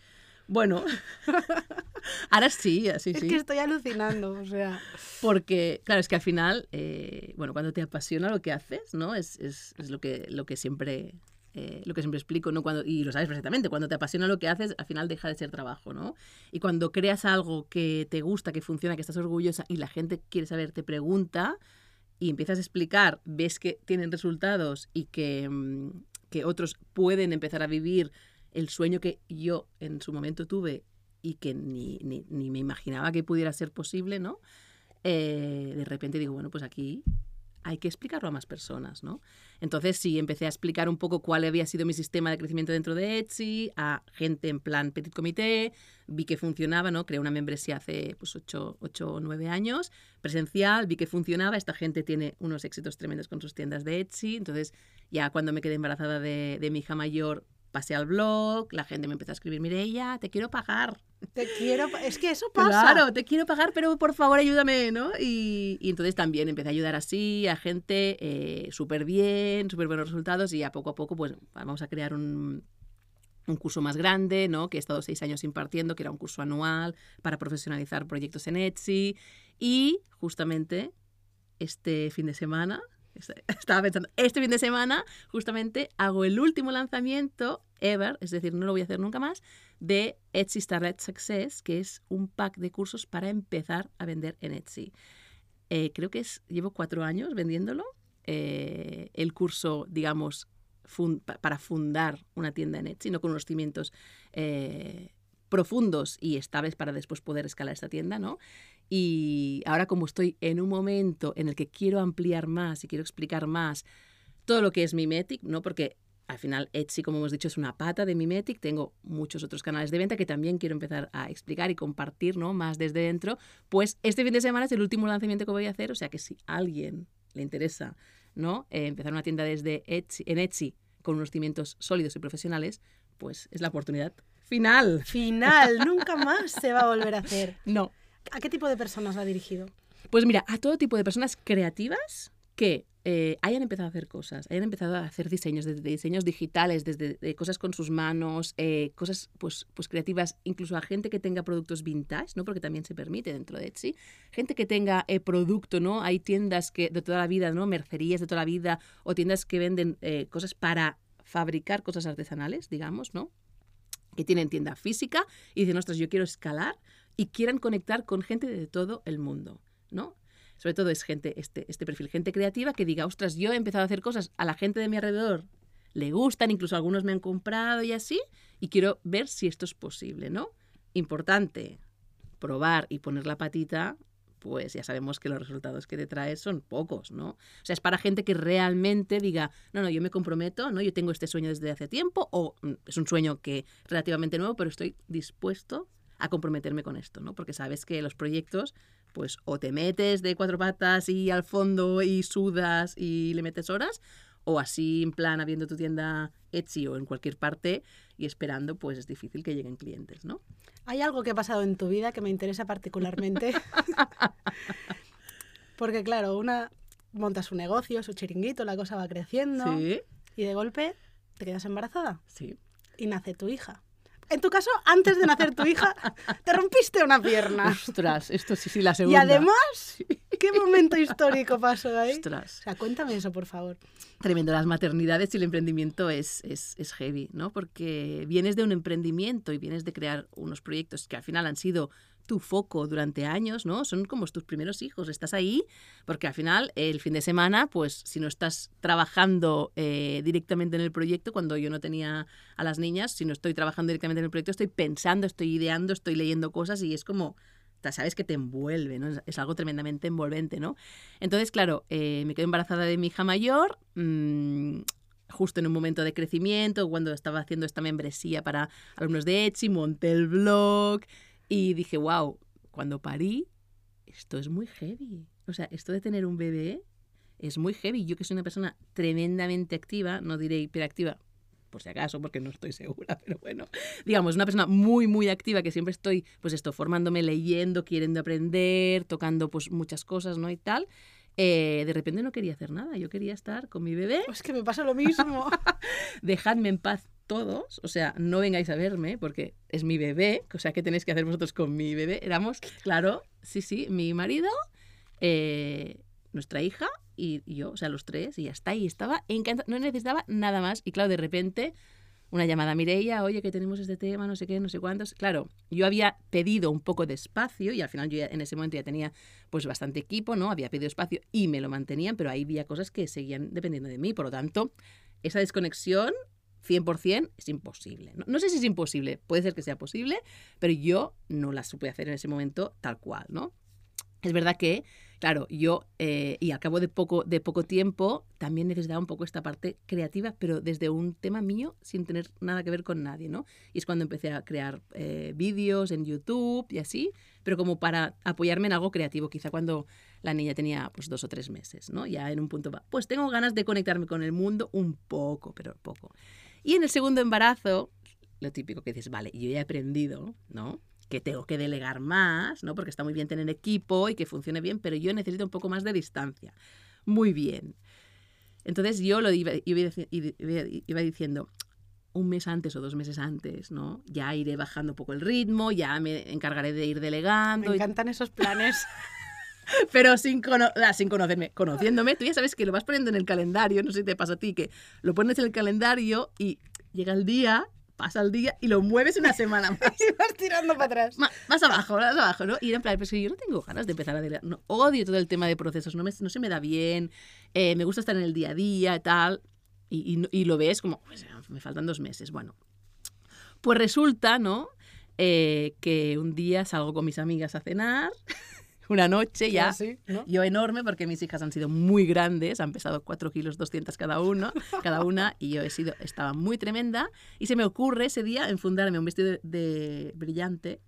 Bueno. Ahora sí, así Es sí. que estoy alucinando, o sea... Porque, claro, es que al final, eh, bueno, cuando te apasiona lo que haces, ¿no? Es, es, es lo, que, lo que siempre... eh, lo que siempre explico, ¿no? Cuando, y lo sabes perfectamente, cuando te apasiona lo que haces, al final deja de ser trabajo, ¿no? Y cuando creas algo que te gusta, que funciona, que estás orgullosa y la gente quiere saber, te pregunta y empiezas a explicar, ves que tienen resultados y que, mm, que otros pueden empezar a vivir el sueño que yo en su momento tuve y que ni, ni, ni me imaginaba que pudiera ser posible, ¿no? Eh, de repente digo, bueno, pues aquí hay que explicarlo a más personas, ¿no? Entonces sí, empecé a explicar un poco cuál había sido mi sistema de crecimiento dentro de Etsy, a gente en plan petit comité, vi que funcionaba, ¿no? Creé una membresía hace pues 8 o 9 años, presencial, vi que funcionaba, esta gente tiene unos éxitos tremendos con sus tiendas de Etsy, entonces ya cuando me quedé embarazada de, de mi hija mayor, pasé al blog, la gente me empezó a escribir, Mireia, te quiero pagar, Te quiero... Es que eso pasa. Claro, te quiero pagar, pero por favor ayúdame, ¿no? Y, y entonces también empecé a ayudar así a gente eh, súper bien, súper buenos resultados y a poco a poco pues vamos a crear un, un curso más grande, ¿no? Que he estado seis años impartiendo, que era un curso anual para profesionalizar proyectos en Etsy. Y justamente este fin de semana, estaba pensando, este fin de semana justamente hago el último lanzamiento ever, es decir, no lo voy a hacer nunca más, de Etsy Starlet Success, que es un pack de cursos para empezar a vender en Etsy. Eh, creo que es, llevo cuatro años vendiéndolo. Eh, el curso, digamos, para fundar una tienda en Etsy, no con unos cimientos eh, profundos y estables para después poder escalar esta tienda, ¿no? Y ahora como estoy en un momento en el que quiero ampliar más y quiero explicar más todo lo que es Mimetic, ¿no? Porque al final Etsy, como hemos dicho, es una pata de Mimetic. Tengo muchos otros canales de venta que también quiero empezar a explicar y compartir, ¿no? Más desde dentro. Pues este fin de semana es el último lanzamiento que voy a hacer, o sea que si a alguien le interesa, ¿no? Eh, empezar una tienda desde Etsy, en Etsy con unos cimientos sólidos y profesionales, pues es la oportunidad final. Final, nunca más se va a volver a hacer. No, ¿A qué tipo de personas va dirigido? Pues mira, a todo tipo de personas creativas que eh, hayan empezado a hacer cosas, hayan empezado a hacer diseños, desde diseños digitales, desde eh, cosas con sus manos, eh, cosas pues, pues creativas, incluso a gente que tenga productos vintage, ¿no? Porque también se permite dentro de Etsy. Gente que tenga eh, producto, ¿no? Hay tiendas que de toda la vida, ¿no? Mercerías de toda la vida o tiendas que venden cosas para fabricar cosas artesanales, digamos, ¿no? Que tienen tienda física y dicen, ostras, yo quiero escalar y quieran conectar con gente de todo el mundo, ¿no? Sobre todo es gente, este, este perfil, gente creativa que diga, ostras, yo he empezado a hacer cosas, a la gente de mi alrededor le gustan, incluso algunos me han comprado y así, y quiero ver si esto es posible, ¿no? Importante, probar y poner la patita, pues ya sabemos que los resultados que te traes son pocos, ¿no? O sea, es para gente que realmente diga, no, no, yo me comprometo, ¿no? Yo tengo este sueño desde hace tiempo, o mm, es un sueño que relativamente nuevo, pero estoy dispuesto a comprometerme con esto, ¿no? Porque sabes que los proyectos pues o te metes de cuatro patas y al fondo y sudas y le metes horas, o así en plan habiendo tu tienda Etsy o en cualquier parte y esperando, pues es difícil que lleguen clientes, ¿no? Hay algo que ha pasado en tu vida que me interesa particularmente. Porque claro, una monta su negocio, su chiringuito, la cosa va creciendo Sí, y de golpe te quedas embarazada sí. y nace tu hija. En tu caso, antes de nacer tu hija, te rompiste una pierna. Ostras, esto sí, sí, la Y segunda. además, ¿qué momento histórico pasó ahí? O Ostras. sea, cuéntame eso, por favor. Tremendo, las maternidades y el emprendimiento es, es, es heavy, ¿no? Porque vienes de un emprendimiento y vienes de crear unos proyectos que al final han sido tu foco durante años, ¿no? Son como tus primeros hijos, estás ahí, porque al final el fin de semana, pues si no estás trabajando eh, directamente en el proyecto, cuando yo no tenía a las niñas, si no estoy trabajando directamente en el proyecto, estoy pensando, estoy ideando, estoy leyendo cosas y es como, sabes que te envuelve, ¿no? Es, algo tremendamente envolvente, ¿no? Entonces, claro, eh, me quedo embarazada de mi hija mayor, mm, justo en un momento de crecimiento, cuando estaba haciendo esta membresía para alumnos de Etsy, monté el blog y dije, wow, cuando parí, esto es muy heavy. O sea, esto de tener un bebé es muy heavy. Yo que soy una persona tremendamente activa, no diré hiperactiva, por si acaso, porque no estoy segura, pero bueno, digamos, una persona muy, muy activa que siempre estoy, pues esto, formándome, leyendo, queriendo aprender, tocando pues muchas cosas, ¿no? Y tal. Eh, de repente no quería hacer nada, yo quería estar con mi bebé, Pues que me pasa lo mismo. dejadme en paz todos, o sea, no vengáis a verme porque es mi bebé, o sea, ¿qué tenéis que hacer vosotros con mi bebé? Éramos, claro, sí, sí, mi marido, eh, nuestra hija y, yo, o sea, los tres, y ya está, y estaba encantada, no necesitaba nada más, y claro, de repente una llamada a Mireia, oye, que tenemos este tema, no sé qué, no sé cuántos. Claro, yo había pedido un poco de espacio y al final yo ya- en ese momento ya tenía pues bastante equipo, ¿no? Había pedido espacio y me lo mantenían, pero ahí había cosas que seguían dependiendo de mí. Por lo tanto, esa desconexión 100% es imposible. No, no sé si es imposible, puede ser que sea posible, pero yo no la supe hacer en ese momento tal cual, ¿no? Es verdad que, claro, yo, eh, y al cabo de poco, de poco tiempo, también necesitaba un poco esta parte creativa, pero desde un tema mío, sin tener nada que ver con nadie, ¿no? Y es cuando empecé a crear eh, vídeos en YouTube y así, pero como para apoyarme en algo creativo, quizá cuando la niña tenía pues dos o tres meses, ¿no? Ya en un punto, pues tengo ganas de conectarme con el mundo un poco, pero poco. Y en el segundo embarazo, lo típico que dices, vale, yo ya he aprendido, ¿no? Que tengo que delegar más, ¿no? Porque está muy bien tener equipo y que funcione bien, pero yo necesito un poco más de distancia. Muy bien. Entonces yo lo iba, iba dici- iba- iba diciendo, un mes antes o dos meses antes, ¿no? Ya iré bajando un poco el ritmo, ya me encargaré de ir delegando. Me y- encantan esos planes. pero sin, cono- ah, sin conocerme. Conociéndome, tú ya sabes que lo vas poniendo en el calendario, no sé si te pasa a ti, que lo pones en el calendario y llega el día, pasa el día y lo mueves una semana más. y vas tirando para atrás. Ma- Más abajo, más abajo, ¿no? Y era en plan, pues que yo no tengo ganas de empezar a delegar. No, odio todo el tema de procesos, no, me- no se me da bien, eh, me gusta estar en el día a día y tal. Y, y y lo ves como, pues, me faltan dos meses. Bueno, pues resulta, ¿no? Eh, que un día salgo con mis amigas a cenar, una noche ya. Así, ¿no? Yo enorme porque mis hijas han sido muy grandes, han pesado 4 kilos 200 cada uno, cada una, y yo he sido, estaba muy tremenda. Y se me ocurre ese día enfundarme un vestido de, de brillante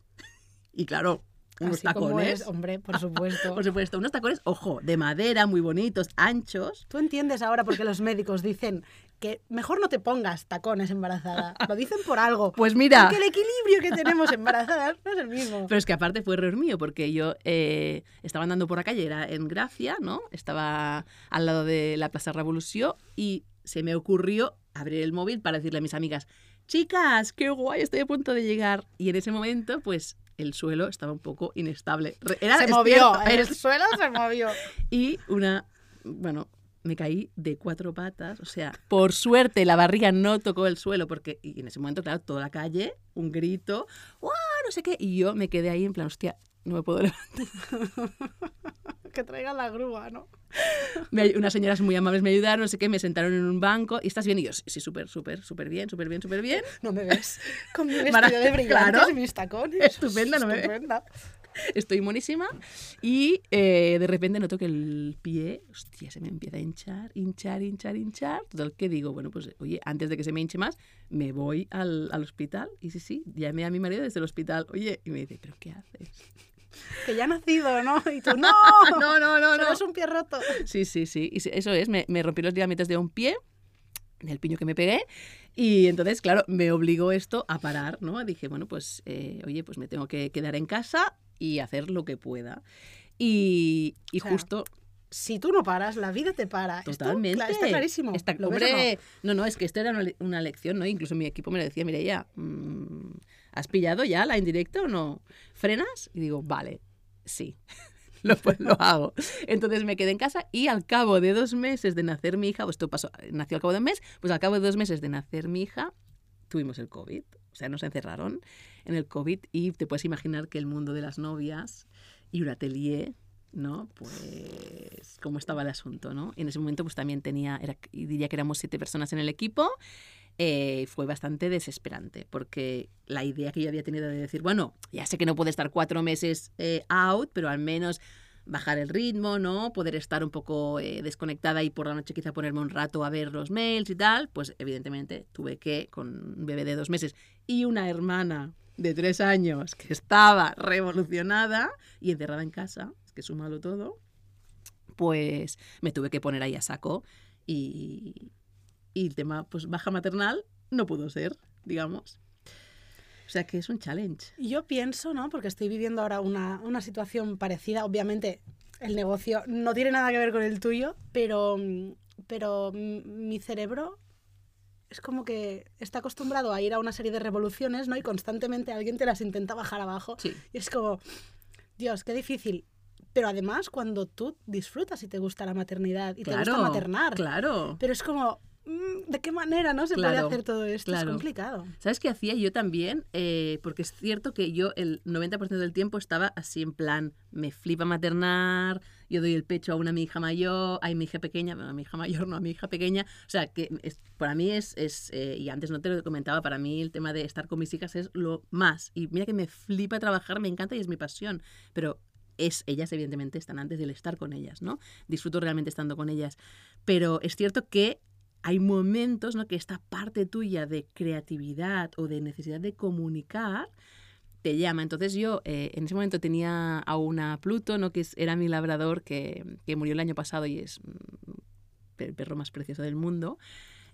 y claro, unos Así como tacones. es, hombre, por supuesto. Por supuesto, unos tacones, ojo, de madera, muy bonitos, anchos. Tú entiendes ahora por qué los médicos dicen que mejor no te pongas tacones embarazada. Lo dicen por algo. Pues mira, Porque el equilibrio que tenemos embarazadas no es el mismo. Pero es que aparte fue error mío, porque yo eh, estaba andando por la calle, era en Gracia, ¿no? Estaba al lado de la Plaza Revolución y se me ocurrió abrir el móvil para decirle a mis amigas, chicas, qué guay, estoy a punto de llegar. Y en ese momento, pues el suelo estaba un poco inestable. Era se movió, el suelo se movió. y una, bueno, me caí de cuatro patas, o sea, por suerte la barriga no tocó el suelo, porque y en ese momento, claro, toda la calle, un grito, ¡guau! No sé qué, y yo me quedé ahí en plan, hostia, no me puedo levantar. Que traigan la grúa, ¿no? Me unas señoras muy amables me ayudaron, no sé qué, me sentaron en un banco, y estás bien, y yo, sí, súper, súper, súper bien, súper bien, súper bien. No me ves con mi vestido Mara- de brillantes claro. y mis tacones. Estupenda, no me ves. Estupenda. Estoy monísima. Y eh, de repente noto que el pie, hostia, se me empieza a hinchar, hinchar, hinchar, hinchar. Total, que digo, bueno, pues oye, antes de que se me hinche más, me voy al, al hospital. Y sí, sí, llamé a mi marido desde el hospital. Oye, y me dice, ¿pero qué haces? Que ya ha nacido, ¿no? Y tú, no, no, no, no, no. es un pie roto. Sí, sí, sí. Y eso es, me, me rompí los diámetros de un pie, del piño que me pegué, y entonces, claro, me obligó esto a parar, ¿no? Dije, bueno, pues, eh, oye, pues me tengo que quedar en casa y hacer lo que pueda. Y, y O sea, justo, Si tú no paras, la vida te para. Esto, totalmente. cla- está clarísimo. Está- ¿Lo ves o no? hombre, no? no, es que esto era una, una lección, ¿no? Incluso mi equipo me lo decía, mira, ya, ¿has pillado ya la indirecta o no? ¿Frenas? Y digo, vale, sí. Lo, pues, lo hago. Entonces me quedé en casa y al cabo de dos meses de nacer mi hija, pues esto pasó, nació al cabo de un mes, pues al cabo de dos meses de nacer mi hija, tuvimos el COVID. O sea, nos encerraron en el COVID y te puedes imaginar que el mundo de las novias y un atelier, ¿no? Pues cómo estaba el asunto, ¿no? Y en ese momento pues también tenía, era, diría que éramos siete personas en el equipo, eh, fue bastante desesperante, porque la idea que yo había tenido de decir, bueno, ya sé que no puede estar cuatro meses eh, out, pero al menos bajar el ritmo, ¿no? Poder estar un poco eh, desconectada y por la noche quizá ponerme un rato a ver los mails y tal, pues evidentemente tuve que, con un bebé de dos meses y una hermana de tres años que estaba revolucionada y encerrada en casa, es que súmalo todo, pues me tuve que poner ahí a saco y, y el tema, pues baja maternal no pudo ser, digamos. O sea que es un challenge. Yo pienso, ¿no? Porque estoy viviendo ahora una, una situación parecida. Obviamente, el negocio no tiene nada que ver con el tuyo, pero, pero mi cerebro es como que está acostumbrado a ir a una serie de revoluciones, ¿no? Y constantemente alguien te las intenta bajar abajo. Sí. Y es como, Dios, qué difícil. Pero además, cuando tú disfrutas y te gusta la maternidad y te gusta maternar, Claro. pero es como, ¿de qué manera no se puede hacer todo esto? claro. Es complicado. ¿Sabes qué hacía yo también? Eh, porque es cierto que yo el 90% del tiempo estaba así en plan, me flipa maternar, yo doy el pecho a una mi hija mayor, a mi hija pequeña, bueno, a mi hija mayor, no a mi hija pequeña. O sea, que es- para mí es, es eh, y antes no te lo comentaba, para mí el tema de estar con mis hijas es lo más. Y mira que me flipa trabajar, me encanta y es mi pasión. Pero es, ellas evidentemente están antes del estar con ellas, ¿no? Disfruto realmente estando con ellas. Pero es cierto que hay momentos, ¿no? Que esta parte tuya de creatividad o de necesidad de comunicar te llama. Entonces yo eh, en ese momento tenía a una Pluto, ¿no? Que era mi labrador que, que murió el año pasado y es mm, el perro más precioso del mundo.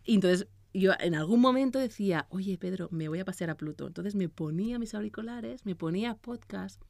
Y entonces yo en algún momento decía, oye Pedro, me voy a pasear a Pluto. Entonces me ponía mis auriculares, me ponía podcast,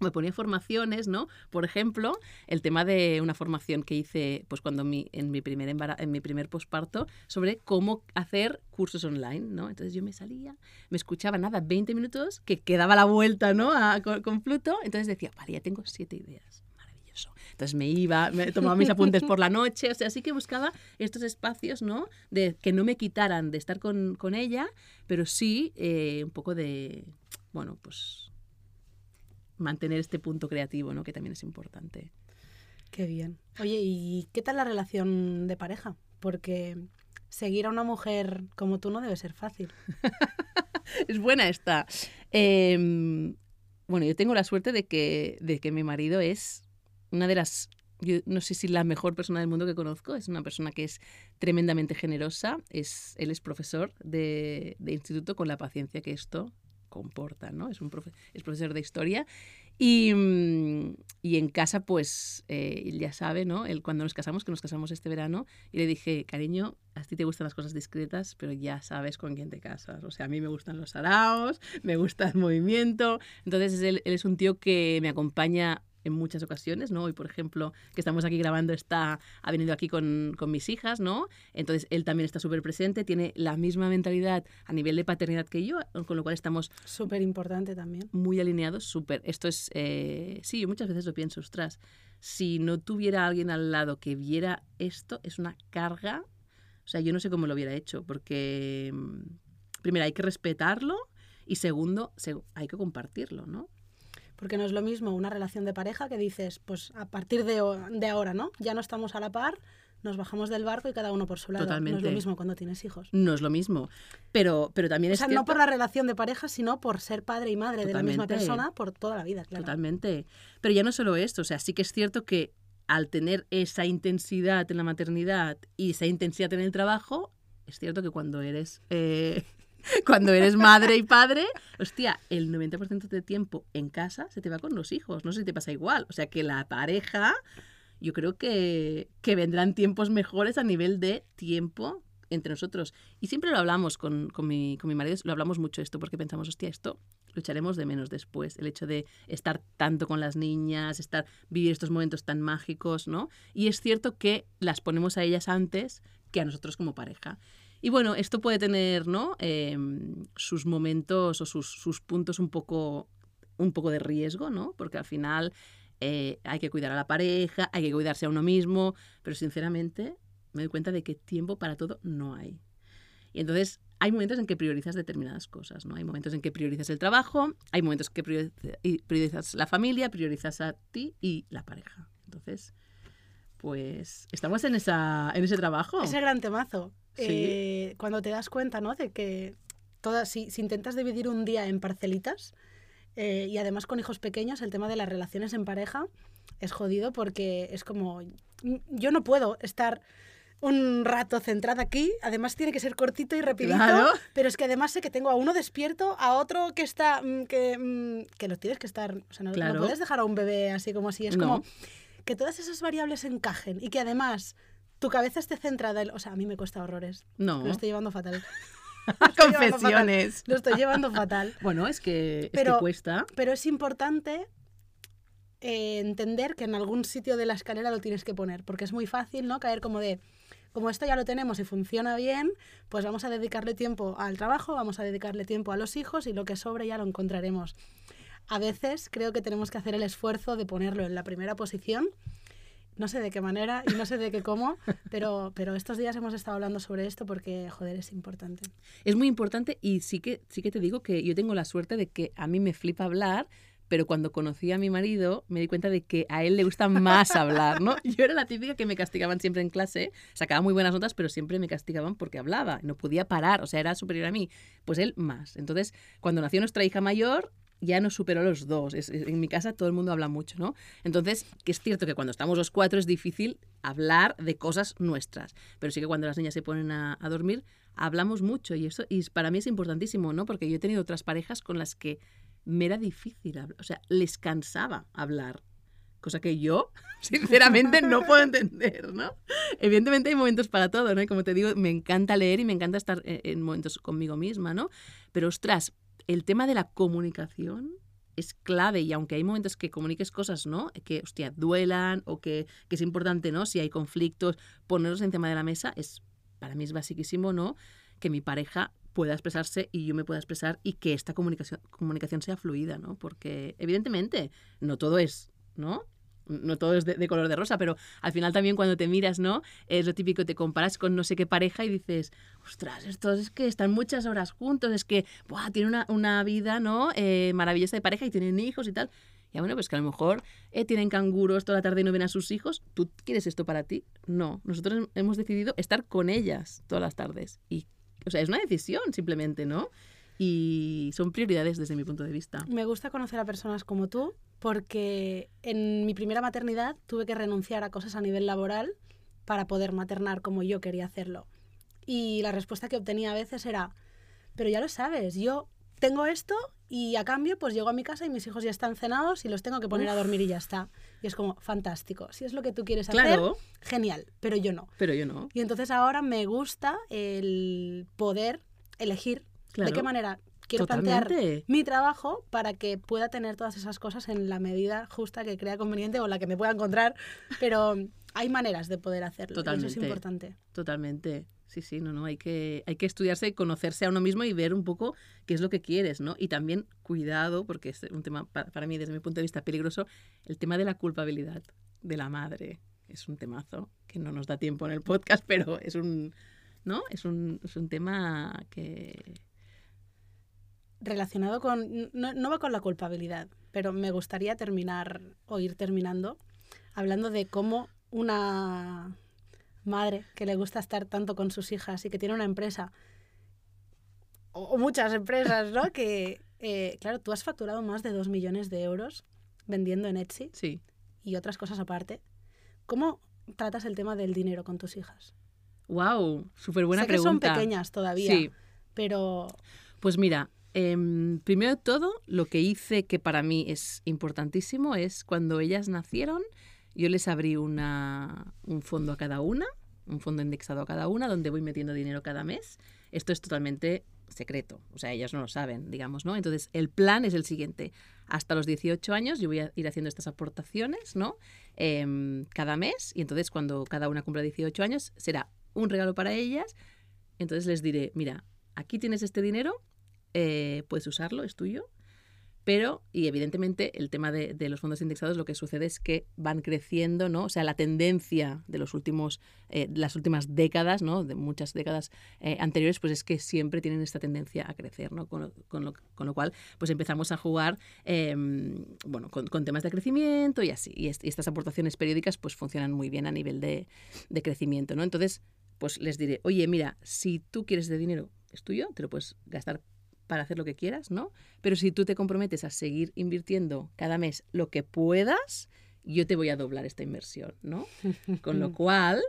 me ponía formaciones, ¿no? Por ejemplo, el tema de una formación que hice pues cuando mi, en mi primer embara- en mi primer posparto sobre cómo hacer cursos online, ¿no? Entonces yo me salía, me escuchaba nada, 20 minutos, que quedaba la vuelta, ¿no? Con, con Pluto, entonces decía, vale, ya tengo siete ideas. Maravilloso. Entonces me iba, me tomaba mis apuntes por la noche, o sea, sí que buscaba estos espacios, ¿no? De que no me quitaran de estar con, con ella, pero sí eh, un poco de, bueno, pues mantener este punto creativo, ¿no? Que también es importante. Qué bien. Oye, ¿y qué tal la relación de pareja? Porque seguir a una mujer como tú no debe ser fácil. Es buena esta. Eh, bueno, yo tengo la suerte de que, de que mi marido es una de las, yo no sé si la mejor persona del mundo que conozco, es una persona que es tremendamente generosa, es, él es profesor de, de instituto con la paciencia que esto comporta, ¿no? Es, un es profesor de historia y, mm, y en casa, pues, eh, ya sabe, ¿no? Él, cuando nos casamos, que nos casamos este verano, y le dije, cariño, a ti te gustan las cosas discretas, pero ya sabes con quién te casas. O sea, a mí me gustan los araos, me gusta el movimiento. Entonces, él es un tío que me acompaña en muchas ocasiones, ¿no? Hoy, por ejemplo, que estamos aquí grabando, está, ha venido aquí con, con mis hijas, ¿no? Entonces, él también está súper presente, tiene la misma mentalidad a nivel de paternidad que yo, con lo cual estamos Súper importante también. muy alineados, súper. Esto es, eh, sí, yo muchas veces lo pienso, ostras, si no tuviera alguien al lado que viera esto, es una carga. O sea, yo no sé cómo lo hubiera hecho, porque mm, primero hay que respetarlo y segundo, se- hay que compartirlo, ¿no? Porque no es lo mismo una relación de pareja que dices, pues a partir de, de ahora, ¿no? Ya no estamos a la par, nos bajamos del barco y cada uno por su lado. No es Totalmente. lo mismo cuando tienes hijos. No es lo mismo. Pero, pero también O es sea, cierto... no por la relación de pareja, sino por ser padre y madre de la misma Totalmente. persona por toda la vida, claro. Totalmente. Pero ya no solo esto, o sea, sí que es cierto que al tener esa intensidad en la maternidad y esa intensidad en el trabajo, es cierto que cuando eres eh, cuando eres madre y padre, hostia, el 90% de tiempo en casa se te va con los hijos. No sé si te pasa igual. O sea que la pareja, yo creo que, que vendrán tiempos mejores a nivel de tiempo entre nosotros. Y siempre lo hablamos con, con, mi, con mi marido, lo hablamos mucho esto, porque pensamos, hostia, esto lo echaremos de menos después, el hecho de estar tanto con las niñas, estar vivir estos momentos tan mágicos, ¿no? Y es cierto que las ponemos a ellas antes que a nosotros como pareja. Y bueno, esto puede tener ¿no? Em, sus momentos o sus, sus, puntos un poco, un poco de riesgo, ¿no? Porque al final eh, hay que cuidar a la pareja, hay que cuidarse a uno mismo, pero sinceramente me doy cuenta de que tiempo para todo no hay. Y entonces hay momentos en que priorizas determinadas cosas, ¿no? Hay momentos en que priorizas el trabajo, hay momentos en que priorizas la familia, priorizas a ti y la pareja. Entonces, pues estamos en, esa, en ese trabajo. Ese gran temazo. Eh, cuando te das cuenta, ¿no? De que todas, si, si intentas dividir un día en parcelitas eh, y además con hijos pequeños, el tema de las relaciones en pareja es jodido porque es como, yo no puedo estar un rato centrada aquí. Además tiene que ser cortito y rapidito. Pero es que además sé que tengo a uno despierto, a otro que está... Mm, que, mm, que lo tienes que estar... O sea, no, puedes dejar a un bebé así como así. Es como que todas esas variables encajen y que además tu cabeza esté centrada en... O sea, a mí me cuesta horrores. No. Lo estoy llevando fatal. Confesiones. Lo estoy llevando fatal. Bueno, es que, pero, cuesta. Pero es importante eh, entender que en algún sitio de la escalera lo tienes que poner, porque es muy fácil, ¿no? Caer como de, como esto ya lo tenemos y funciona bien, pues vamos a dedicarle tiempo al trabajo, vamos a dedicarle tiempo a los hijos y lo que sobre ya lo encontraremos. A veces creo que tenemos que hacer el esfuerzo de ponerlo en la primera posición. No sé de qué manera y no sé de qué cómo, pero, pero estos días hemos estado hablando sobre esto porque, joder, es importante. Es muy importante y sí que, sí que te digo que yo tengo la suerte de que a mí me flipa hablar, pero cuando conocí a mi marido me di cuenta de que a él le gusta más hablar, ¿no? Yo era la típica que me castigaban siempre en clase, sacaba muy buenas notas, pero siempre me castigaban porque hablaba, no podía parar, o sea, era superior a mí. Pues él más. Entonces, cuando nació nuestra hija mayor, ya nos superó los dos. en mi casa todo el mundo habla mucho, ¿no? Entonces, que es cierto que cuando estamos los cuatro es difícil hablar de cosas nuestras, pero sí que cuando las niñas se ponen a, a dormir, hablamos mucho y eso y para mí es importantísimo, ¿no? Porque yo he tenido otras parejas con las que me era difícil hablar, o sea, les cansaba hablar, cosa que yo, sinceramente, no puedo entender, ¿no? Evidentemente hay momentos para todo, ¿no? Y como te digo, me encanta leer y me encanta estar eh, en momentos conmigo misma, ¿no? Pero, ostras, el tema de la comunicación es clave y aunque hay momentos que comuniques cosas, ¿no? Que, hostia, duelan o que, que es importante, ¿no? Si hay conflictos, ponerlos encima de la mesa es, para mí es basiquísimo, ¿no? Que mi pareja pueda expresarse y yo me pueda expresar y que esta comunicación, comunicación sea fluida, ¿no? Porque evidentemente no todo es, ¿no? No todo es de, color de rosa, pero al final también cuando te miras, ¿no? Es lo típico, te comparas con no sé qué pareja y dices, ostras, estos es que están muchas horas juntos, es que, ¡buah! Tienen una, una vida, ¿no? Eh, maravillosa de pareja y tienen hijos y tal. Ya bueno, pues que a lo mejor eh, tienen canguros toda la tarde y no ven a sus hijos. ¿Tú quieres esto para ti? No. Nosotros hemos decidido estar con ellas todas las tardes. Y o sea, es una decisión simplemente, ¿no? Y son prioridades desde mi punto de vista. Me gusta conocer a personas como tú porque en mi primera maternidad tuve que renunciar a cosas a nivel laboral para poder maternar como yo quería hacerlo. Y la respuesta que obtenía a veces era, pero ya lo sabes, yo tengo esto y a cambio pues llego a mi casa y mis hijos ya están cenados y los tengo que poner a dormir y ya está. Y es como, fantástico. Si es lo que tú quieres hacer, genial, pero yo no. Pero yo no. Y entonces ahora me gusta el poder elegir de qué manera quiero plantear mi trabajo para que pueda tener todas esas cosas en la medida justa que crea conveniente o la que me pueda encontrar, pero hay maneras de poder hacerlo. Totalmente. eso es importante. Totalmente. Sí, sí, no, no, hay que, hay que estudiarse conocerse a uno mismo y ver un poco qué es lo que quieres, ¿no? Y también cuidado, porque es un tema para, mí desde mi punto de vista peligroso, el tema de la culpabilidad de la madre. Es un temazo que no nos da tiempo en el podcast, pero es un, ¿no? Es un, es un tema que... Relacionado con, no, no va con la culpabilidad, pero me gustaría terminar o ir terminando hablando de cómo una madre que le gusta estar tanto con sus hijas y que tiene una empresa, o, muchas empresas, ¿no? que, eh, claro, tú has facturado más de dos millones de euros vendiendo en Etsy sí. y otras cosas aparte. ¿Cómo tratas el tema del dinero con tus hijas? Wow, súper buena sé pregunta. Que son pequeñas todavía. Sí. Pero Pues mira, em, primero de todo, lo que hice que para mí es importantísimo es cuando ellas nacieron, yo les abrí una, un fondo a cada una, un fondo indexado a cada una, donde voy metiendo dinero cada mes. Esto es totalmente secreto, o sea, ellas no lo saben, digamos, ¿no? Entonces, el plan es el siguiente. Hasta los 18 años yo voy a ir haciendo estas aportaciones, ¿no? Em, cada mes, y entonces cuando cada una cumpla 18 años, será un regalo para ellas. Entonces les diré, mira, aquí tienes este dinero, eh, puedes usarlo, es tuyo. Pero, y evidentemente, el tema de, los fondos indexados, lo que sucede es que van creciendo, ¿no? O sea, la tendencia de los últimos, eh, las últimas décadas, ¿no? De muchas décadas eh, anteriores, pues es que siempre tienen esta tendencia a crecer, ¿no? Con lo, con lo, con lo cual, pues empezamos a jugar, eh, bueno, con, temas de crecimiento y así. Y, estas aportaciones periódicas, pues funcionan muy bien a nivel de, de crecimiento, ¿no? Entonces, pues les diré, oye, mira, si tú quieres de dinero, es tuyo, te lo puedes gastar para hacer lo que quieras, ¿no? Pero si tú te comprometes a seguir invirtiendo cada mes lo que puedas, yo te voy a doblar esta inversión, ¿no? Con lo cual,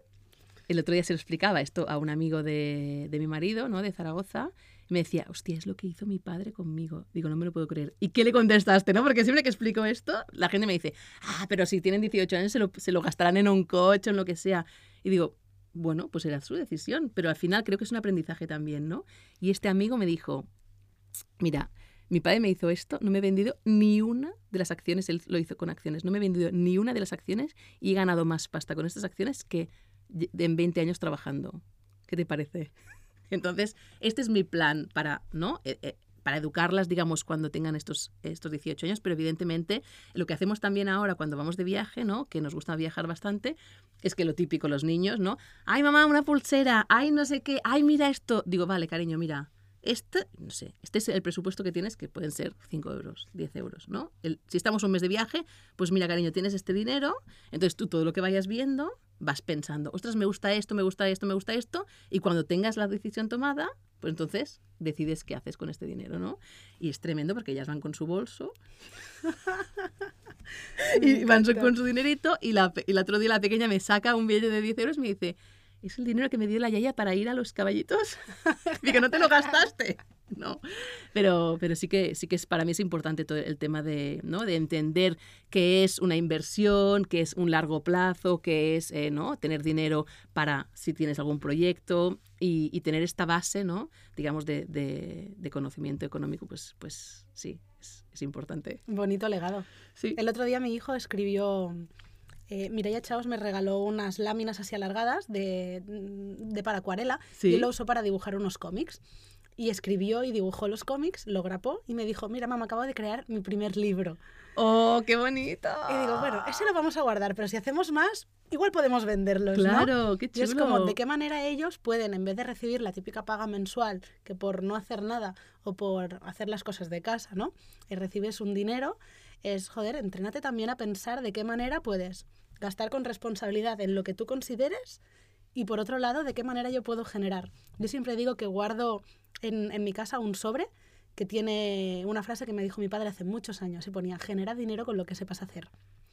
el otro día se lo explicaba esto a un amigo de, de mi marido, ¿no? De Zaragoza, y me decía, hostia, es lo que hizo mi padre conmigo. Digo, no me lo puedo creer. ¿Y qué le contestaste, no? Porque siempre que explico esto, la gente me dice, ah, pero si tienen 18 años se lo, se lo gastarán en un coche, en lo que sea. Y digo, bueno, pues era su decisión, pero al final creo que es un aprendizaje también, ¿no? Y este amigo me dijo, mira, mi padre me hizo esto, no me he vendido ni una de las acciones, él lo hizo con acciones, no me he vendido ni una de las acciones y he ganado más pasta con estas acciones que en 20 años trabajando. ¿Qué te parece? Entonces, este es mi plan para, ¿no? Eh, eh, para educarlas, digamos, cuando tengan estos, estos 18 años, pero evidentemente lo que hacemos también ahora cuando vamos de viaje, ¿no? Que nos gusta viajar bastante, es que lo típico, los niños, ¿no? Ay, mamá, una pulsera, ay, no sé qué, ay, mira esto. Digo, vale, cariño, mira, este, no sé, este es el presupuesto que tienes, que pueden ser 5 euros, 10 euros, ¿no? El, si estamos un mes de viaje, pues mira, cariño, tienes este dinero, entonces tú todo lo que vayas viendo, vas pensando, ostras, me gusta esto, me gusta esto, me gusta esto, y cuando tengas la decisión tomada, pues entonces decides qué haces con este dinero, ¿no? Y es tremendo porque ellas van con su bolso y van con su dinerito y, la, y el otro día la pequeña me saca un billete de 10 euros y me dice, es el dinero que me dio la yaya para ir a los caballitos. y que no te lo gastaste. No, pero, pero sí que sí que es para mí es importante todo el tema de, ¿no? de entender que es una inversión, que es un largo plazo, que es eh, ¿no? tener dinero para si tienes algún proyecto y, y tener esta base, ¿no? digamos, de, de, de, conocimiento económico, pues, pues sí, es, es importante. Bonito legado. Sí. El otro día mi hijo escribió eh, Mireia Chaos me regaló unas láminas así alargadas de, de para acuarela sí. y lo usó para dibujar unos cómics. Y escribió y dibujó los cómics, lo grapó y me dijo, mira mamá, acabo de crear mi primer libro. ¡Oh, qué bonito! Y digo, bueno, ese lo vamos a guardar, pero si hacemos más, igual podemos venderlos, Claro, ¿no? qué chulo. Y es como, ¿de qué manera ellos pueden, en vez de recibir la típica paga mensual, que por no hacer nada o por hacer las cosas de casa, ¿no? Y recibes un dinero, es, joder, entrénate también a pensar de qué manera puedes gastar con responsabilidad en lo que tú consideres y por otro lado, de qué manera yo puedo generar. Yo siempre digo que guardo en, en mi casa un sobre que tiene una frase que me dijo mi padre hace muchos años y ponía, genera dinero con lo que sepas hacer.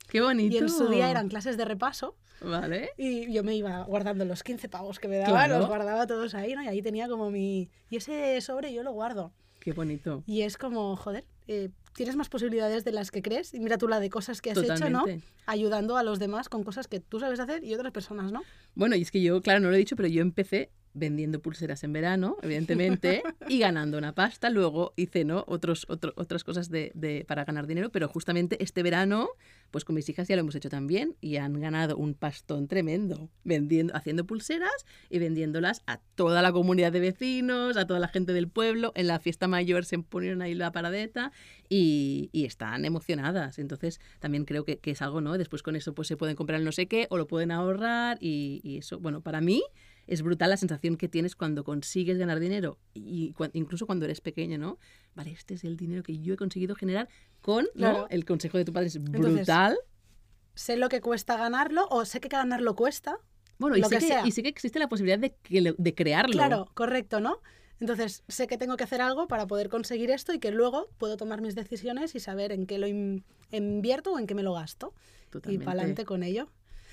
¡Qué bonito! Y en su día eran clases de repaso. Vale. Y yo me iba guardando los 15 pavos que me daban, Claro. los guardaba todos ahí, ¿no? Y ahí tenía como mi... Y ese sobre yo lo guardo. ¡Qué bonito! Y es como, joder, eh, tienes más posibilidades de las que crees. Y mira tú la de cosas que has hecho, ¿no? Ayudando a los demás con cosas que tú sabes hacer y otras personas, ¿no? Bueno, y es que yo, claro, no lo he dicho, pero yo empecé vendiendo pulseras en verano, evidentemente, y ganando una pasta. Luego hice ¿no? Otros, otro- otras cosas de, de- para ganar dinero, pero justamente este verano, pues con mis hijas ya lo hemos hecho también y han ganado un pastón tremendo, vendiendo, haciendo pulseras y vendiéndolas a toda la comunidad de vecinos, a toda la gente del pueblo. En la fiesta mayor se ponieron ahí la paradeta y, y están emocionadas. Entonces, también creo que, que es algo, ¿no? Después con eso pues se pueden comprar el no sé qué o lo pueden ahorrar y, y eso, bueno, para mí es brutal la sensación que tienes cuando consigues ganar dinero y cua- incluso cuando eres pequeño, ¿no? Vale, este es el dinero que yo he conseguido generar con ¿no? Claro. el consejo de tu padre es Entonces, brutal. Sé lo que cuesta ganarlo o sé que ganarlo cuesta. Bueno, y lo sé, que y sé que existe la posibilidad de, que de crearlo. Claro, correcto, ¿no? Entonces, sé que tengo que hacer algo para poder conseguir esto y que luego puedo tomar mis decisiones y saber en qué lo in- invierto o en qué me lo gasto. Y Totalmente. para adelante con ello.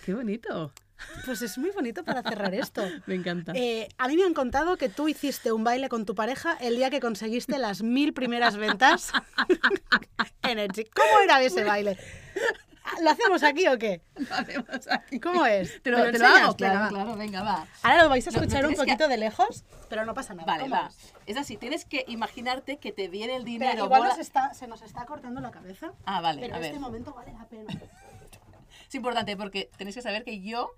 Qué bonito. Pues es muy bonito para cerrar esto. Me encanta. Eh, a mí me han contado que tú hiciste un baile con tu pareja el día que conseguiste las mil primeras ventas en. ¿Cómo era ese baile? ¿Lo hacemos aquí o qué? Lo hacemos aquí. ¿Cómo es? Te lo, ¿Me te lo enseñas? hago, Venga, claro, claro, venga, va. Ahora lo vais a No, no escuchar un que- poquito de lejos, pero no pasa nada. Vale, ¿Cómo va. es? Es así, tienes que imaginarte que te viene el dinero. igual bola- nos está- se nos está cortando la cabeza. Ah, vale, pero a en ver. este momento vale la pena. Es importante porque tenéis que saber que yo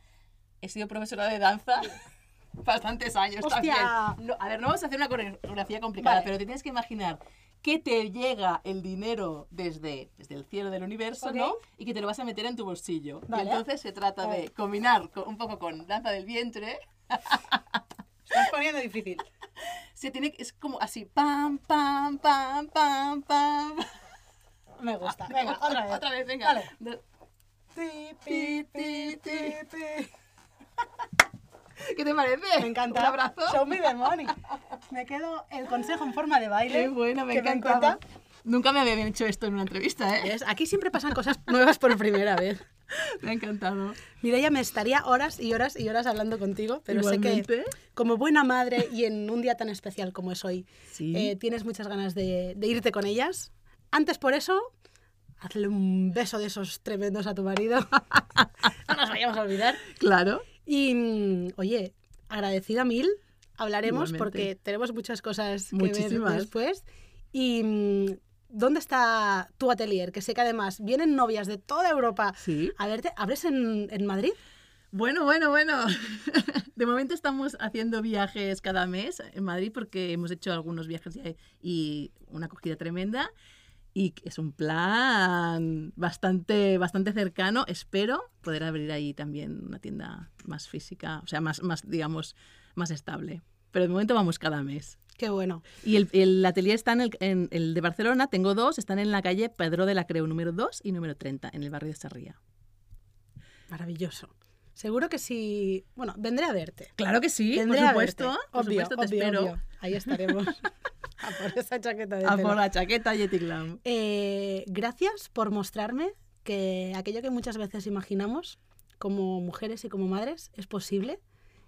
he sido profesora de danza bastantes años ¡Hostia! también. No, a ver, no vamos a hacer una coreografía complicada, Vale. pero te tienes que imaginar que te llega el dinero desde, desde el cielo del universo. ¿no? Y que te lo vas a meter en tu bolsillo. Vale. Y entonces se trata Vale. de combinar con- un poco con danza del vientre. Estás poniendo difícil. Se tiene, es como así, pam, pam, pam, pam, pam. Me gusta. Venga, otra vez. Otra vez, venga. Vale. Pi, pi, pi, pi, pi. ¿Qué te parece? Me encanta. Un abrazo. Show me the money. Me quedo el consejo en forma de baile. Qué bueno, me encanta. Nunca me habían hecho esto en una entrevista, ¿eh? ¿Ves? Aquí siempre pasan cosas nuevas por primera vez. Me ha encantado. Mireia, me estaría horas y horas y horas hablando contigo, pero sé que Igualmente. como buena madre y en un día tan especial como es hoy, Sí. eh, tienes muchas ganas de, de irte con ellas. Antes por eso, hazle un beso de esos tremendos a tu marido. no nos vayamos a olvidar. Claro. Y, mm, oye, agradecida mil. Hablaremos Igualmente. porque tenemos muchas cosas que Muchísimas. ver después. Y, mm, ¿dónde está tu atelier? Que sé que además vienen novias de toda Europa Sí. a verte. ¿Abres en, en Madrid? Bueno, bueno, bueno. De momento estamos haciendo viajes cada mes en Madrid porque hemos hecho algunos viajes y una acogida tremenda. Y es un plan bastante, bastante cercano. Espero poder abrir ahí también una tienda más física, o sea, más, más digamos, más estable. Pero de momento vamos cada mes. Qué bueno. Y el, el atelier está en el, en el de Barcelona, tengo dos, están en la calle Pedro de la Creu número 2 y número 30, en el barrio de Sarria. Maravilloso. Seguro que sí. Bueno, vendré a verte. Claro que sí, Vendré por supuesto, por Obvio, supuesto te obvio, espero. obvio. Ahí estaremos. a por esa chaqueta de A pelo. por la chaqueta Yeti Glam. Eh, gracias por mostrarme que aquello que muchas veces imaginamos como mujeres y como madres es posible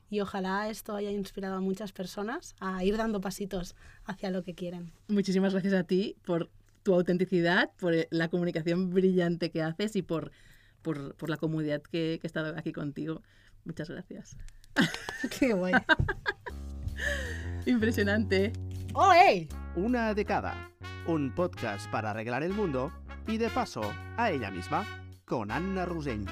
y ojalá esto haya inspirado a muchas personas a ir dando pasitos hacia lo que quieren. Muchísimas gracias a ti por tu autenticidad, por la comunicación brillante que haces y por, por, por la comodidad que, que he estado aquí contigo. Muchas gracias. Qué guay. Impresionante. ¡Oh, hey! Una de cada. Un podcast para arreglar el mundo y de paso a ella misma con Anna Rusell.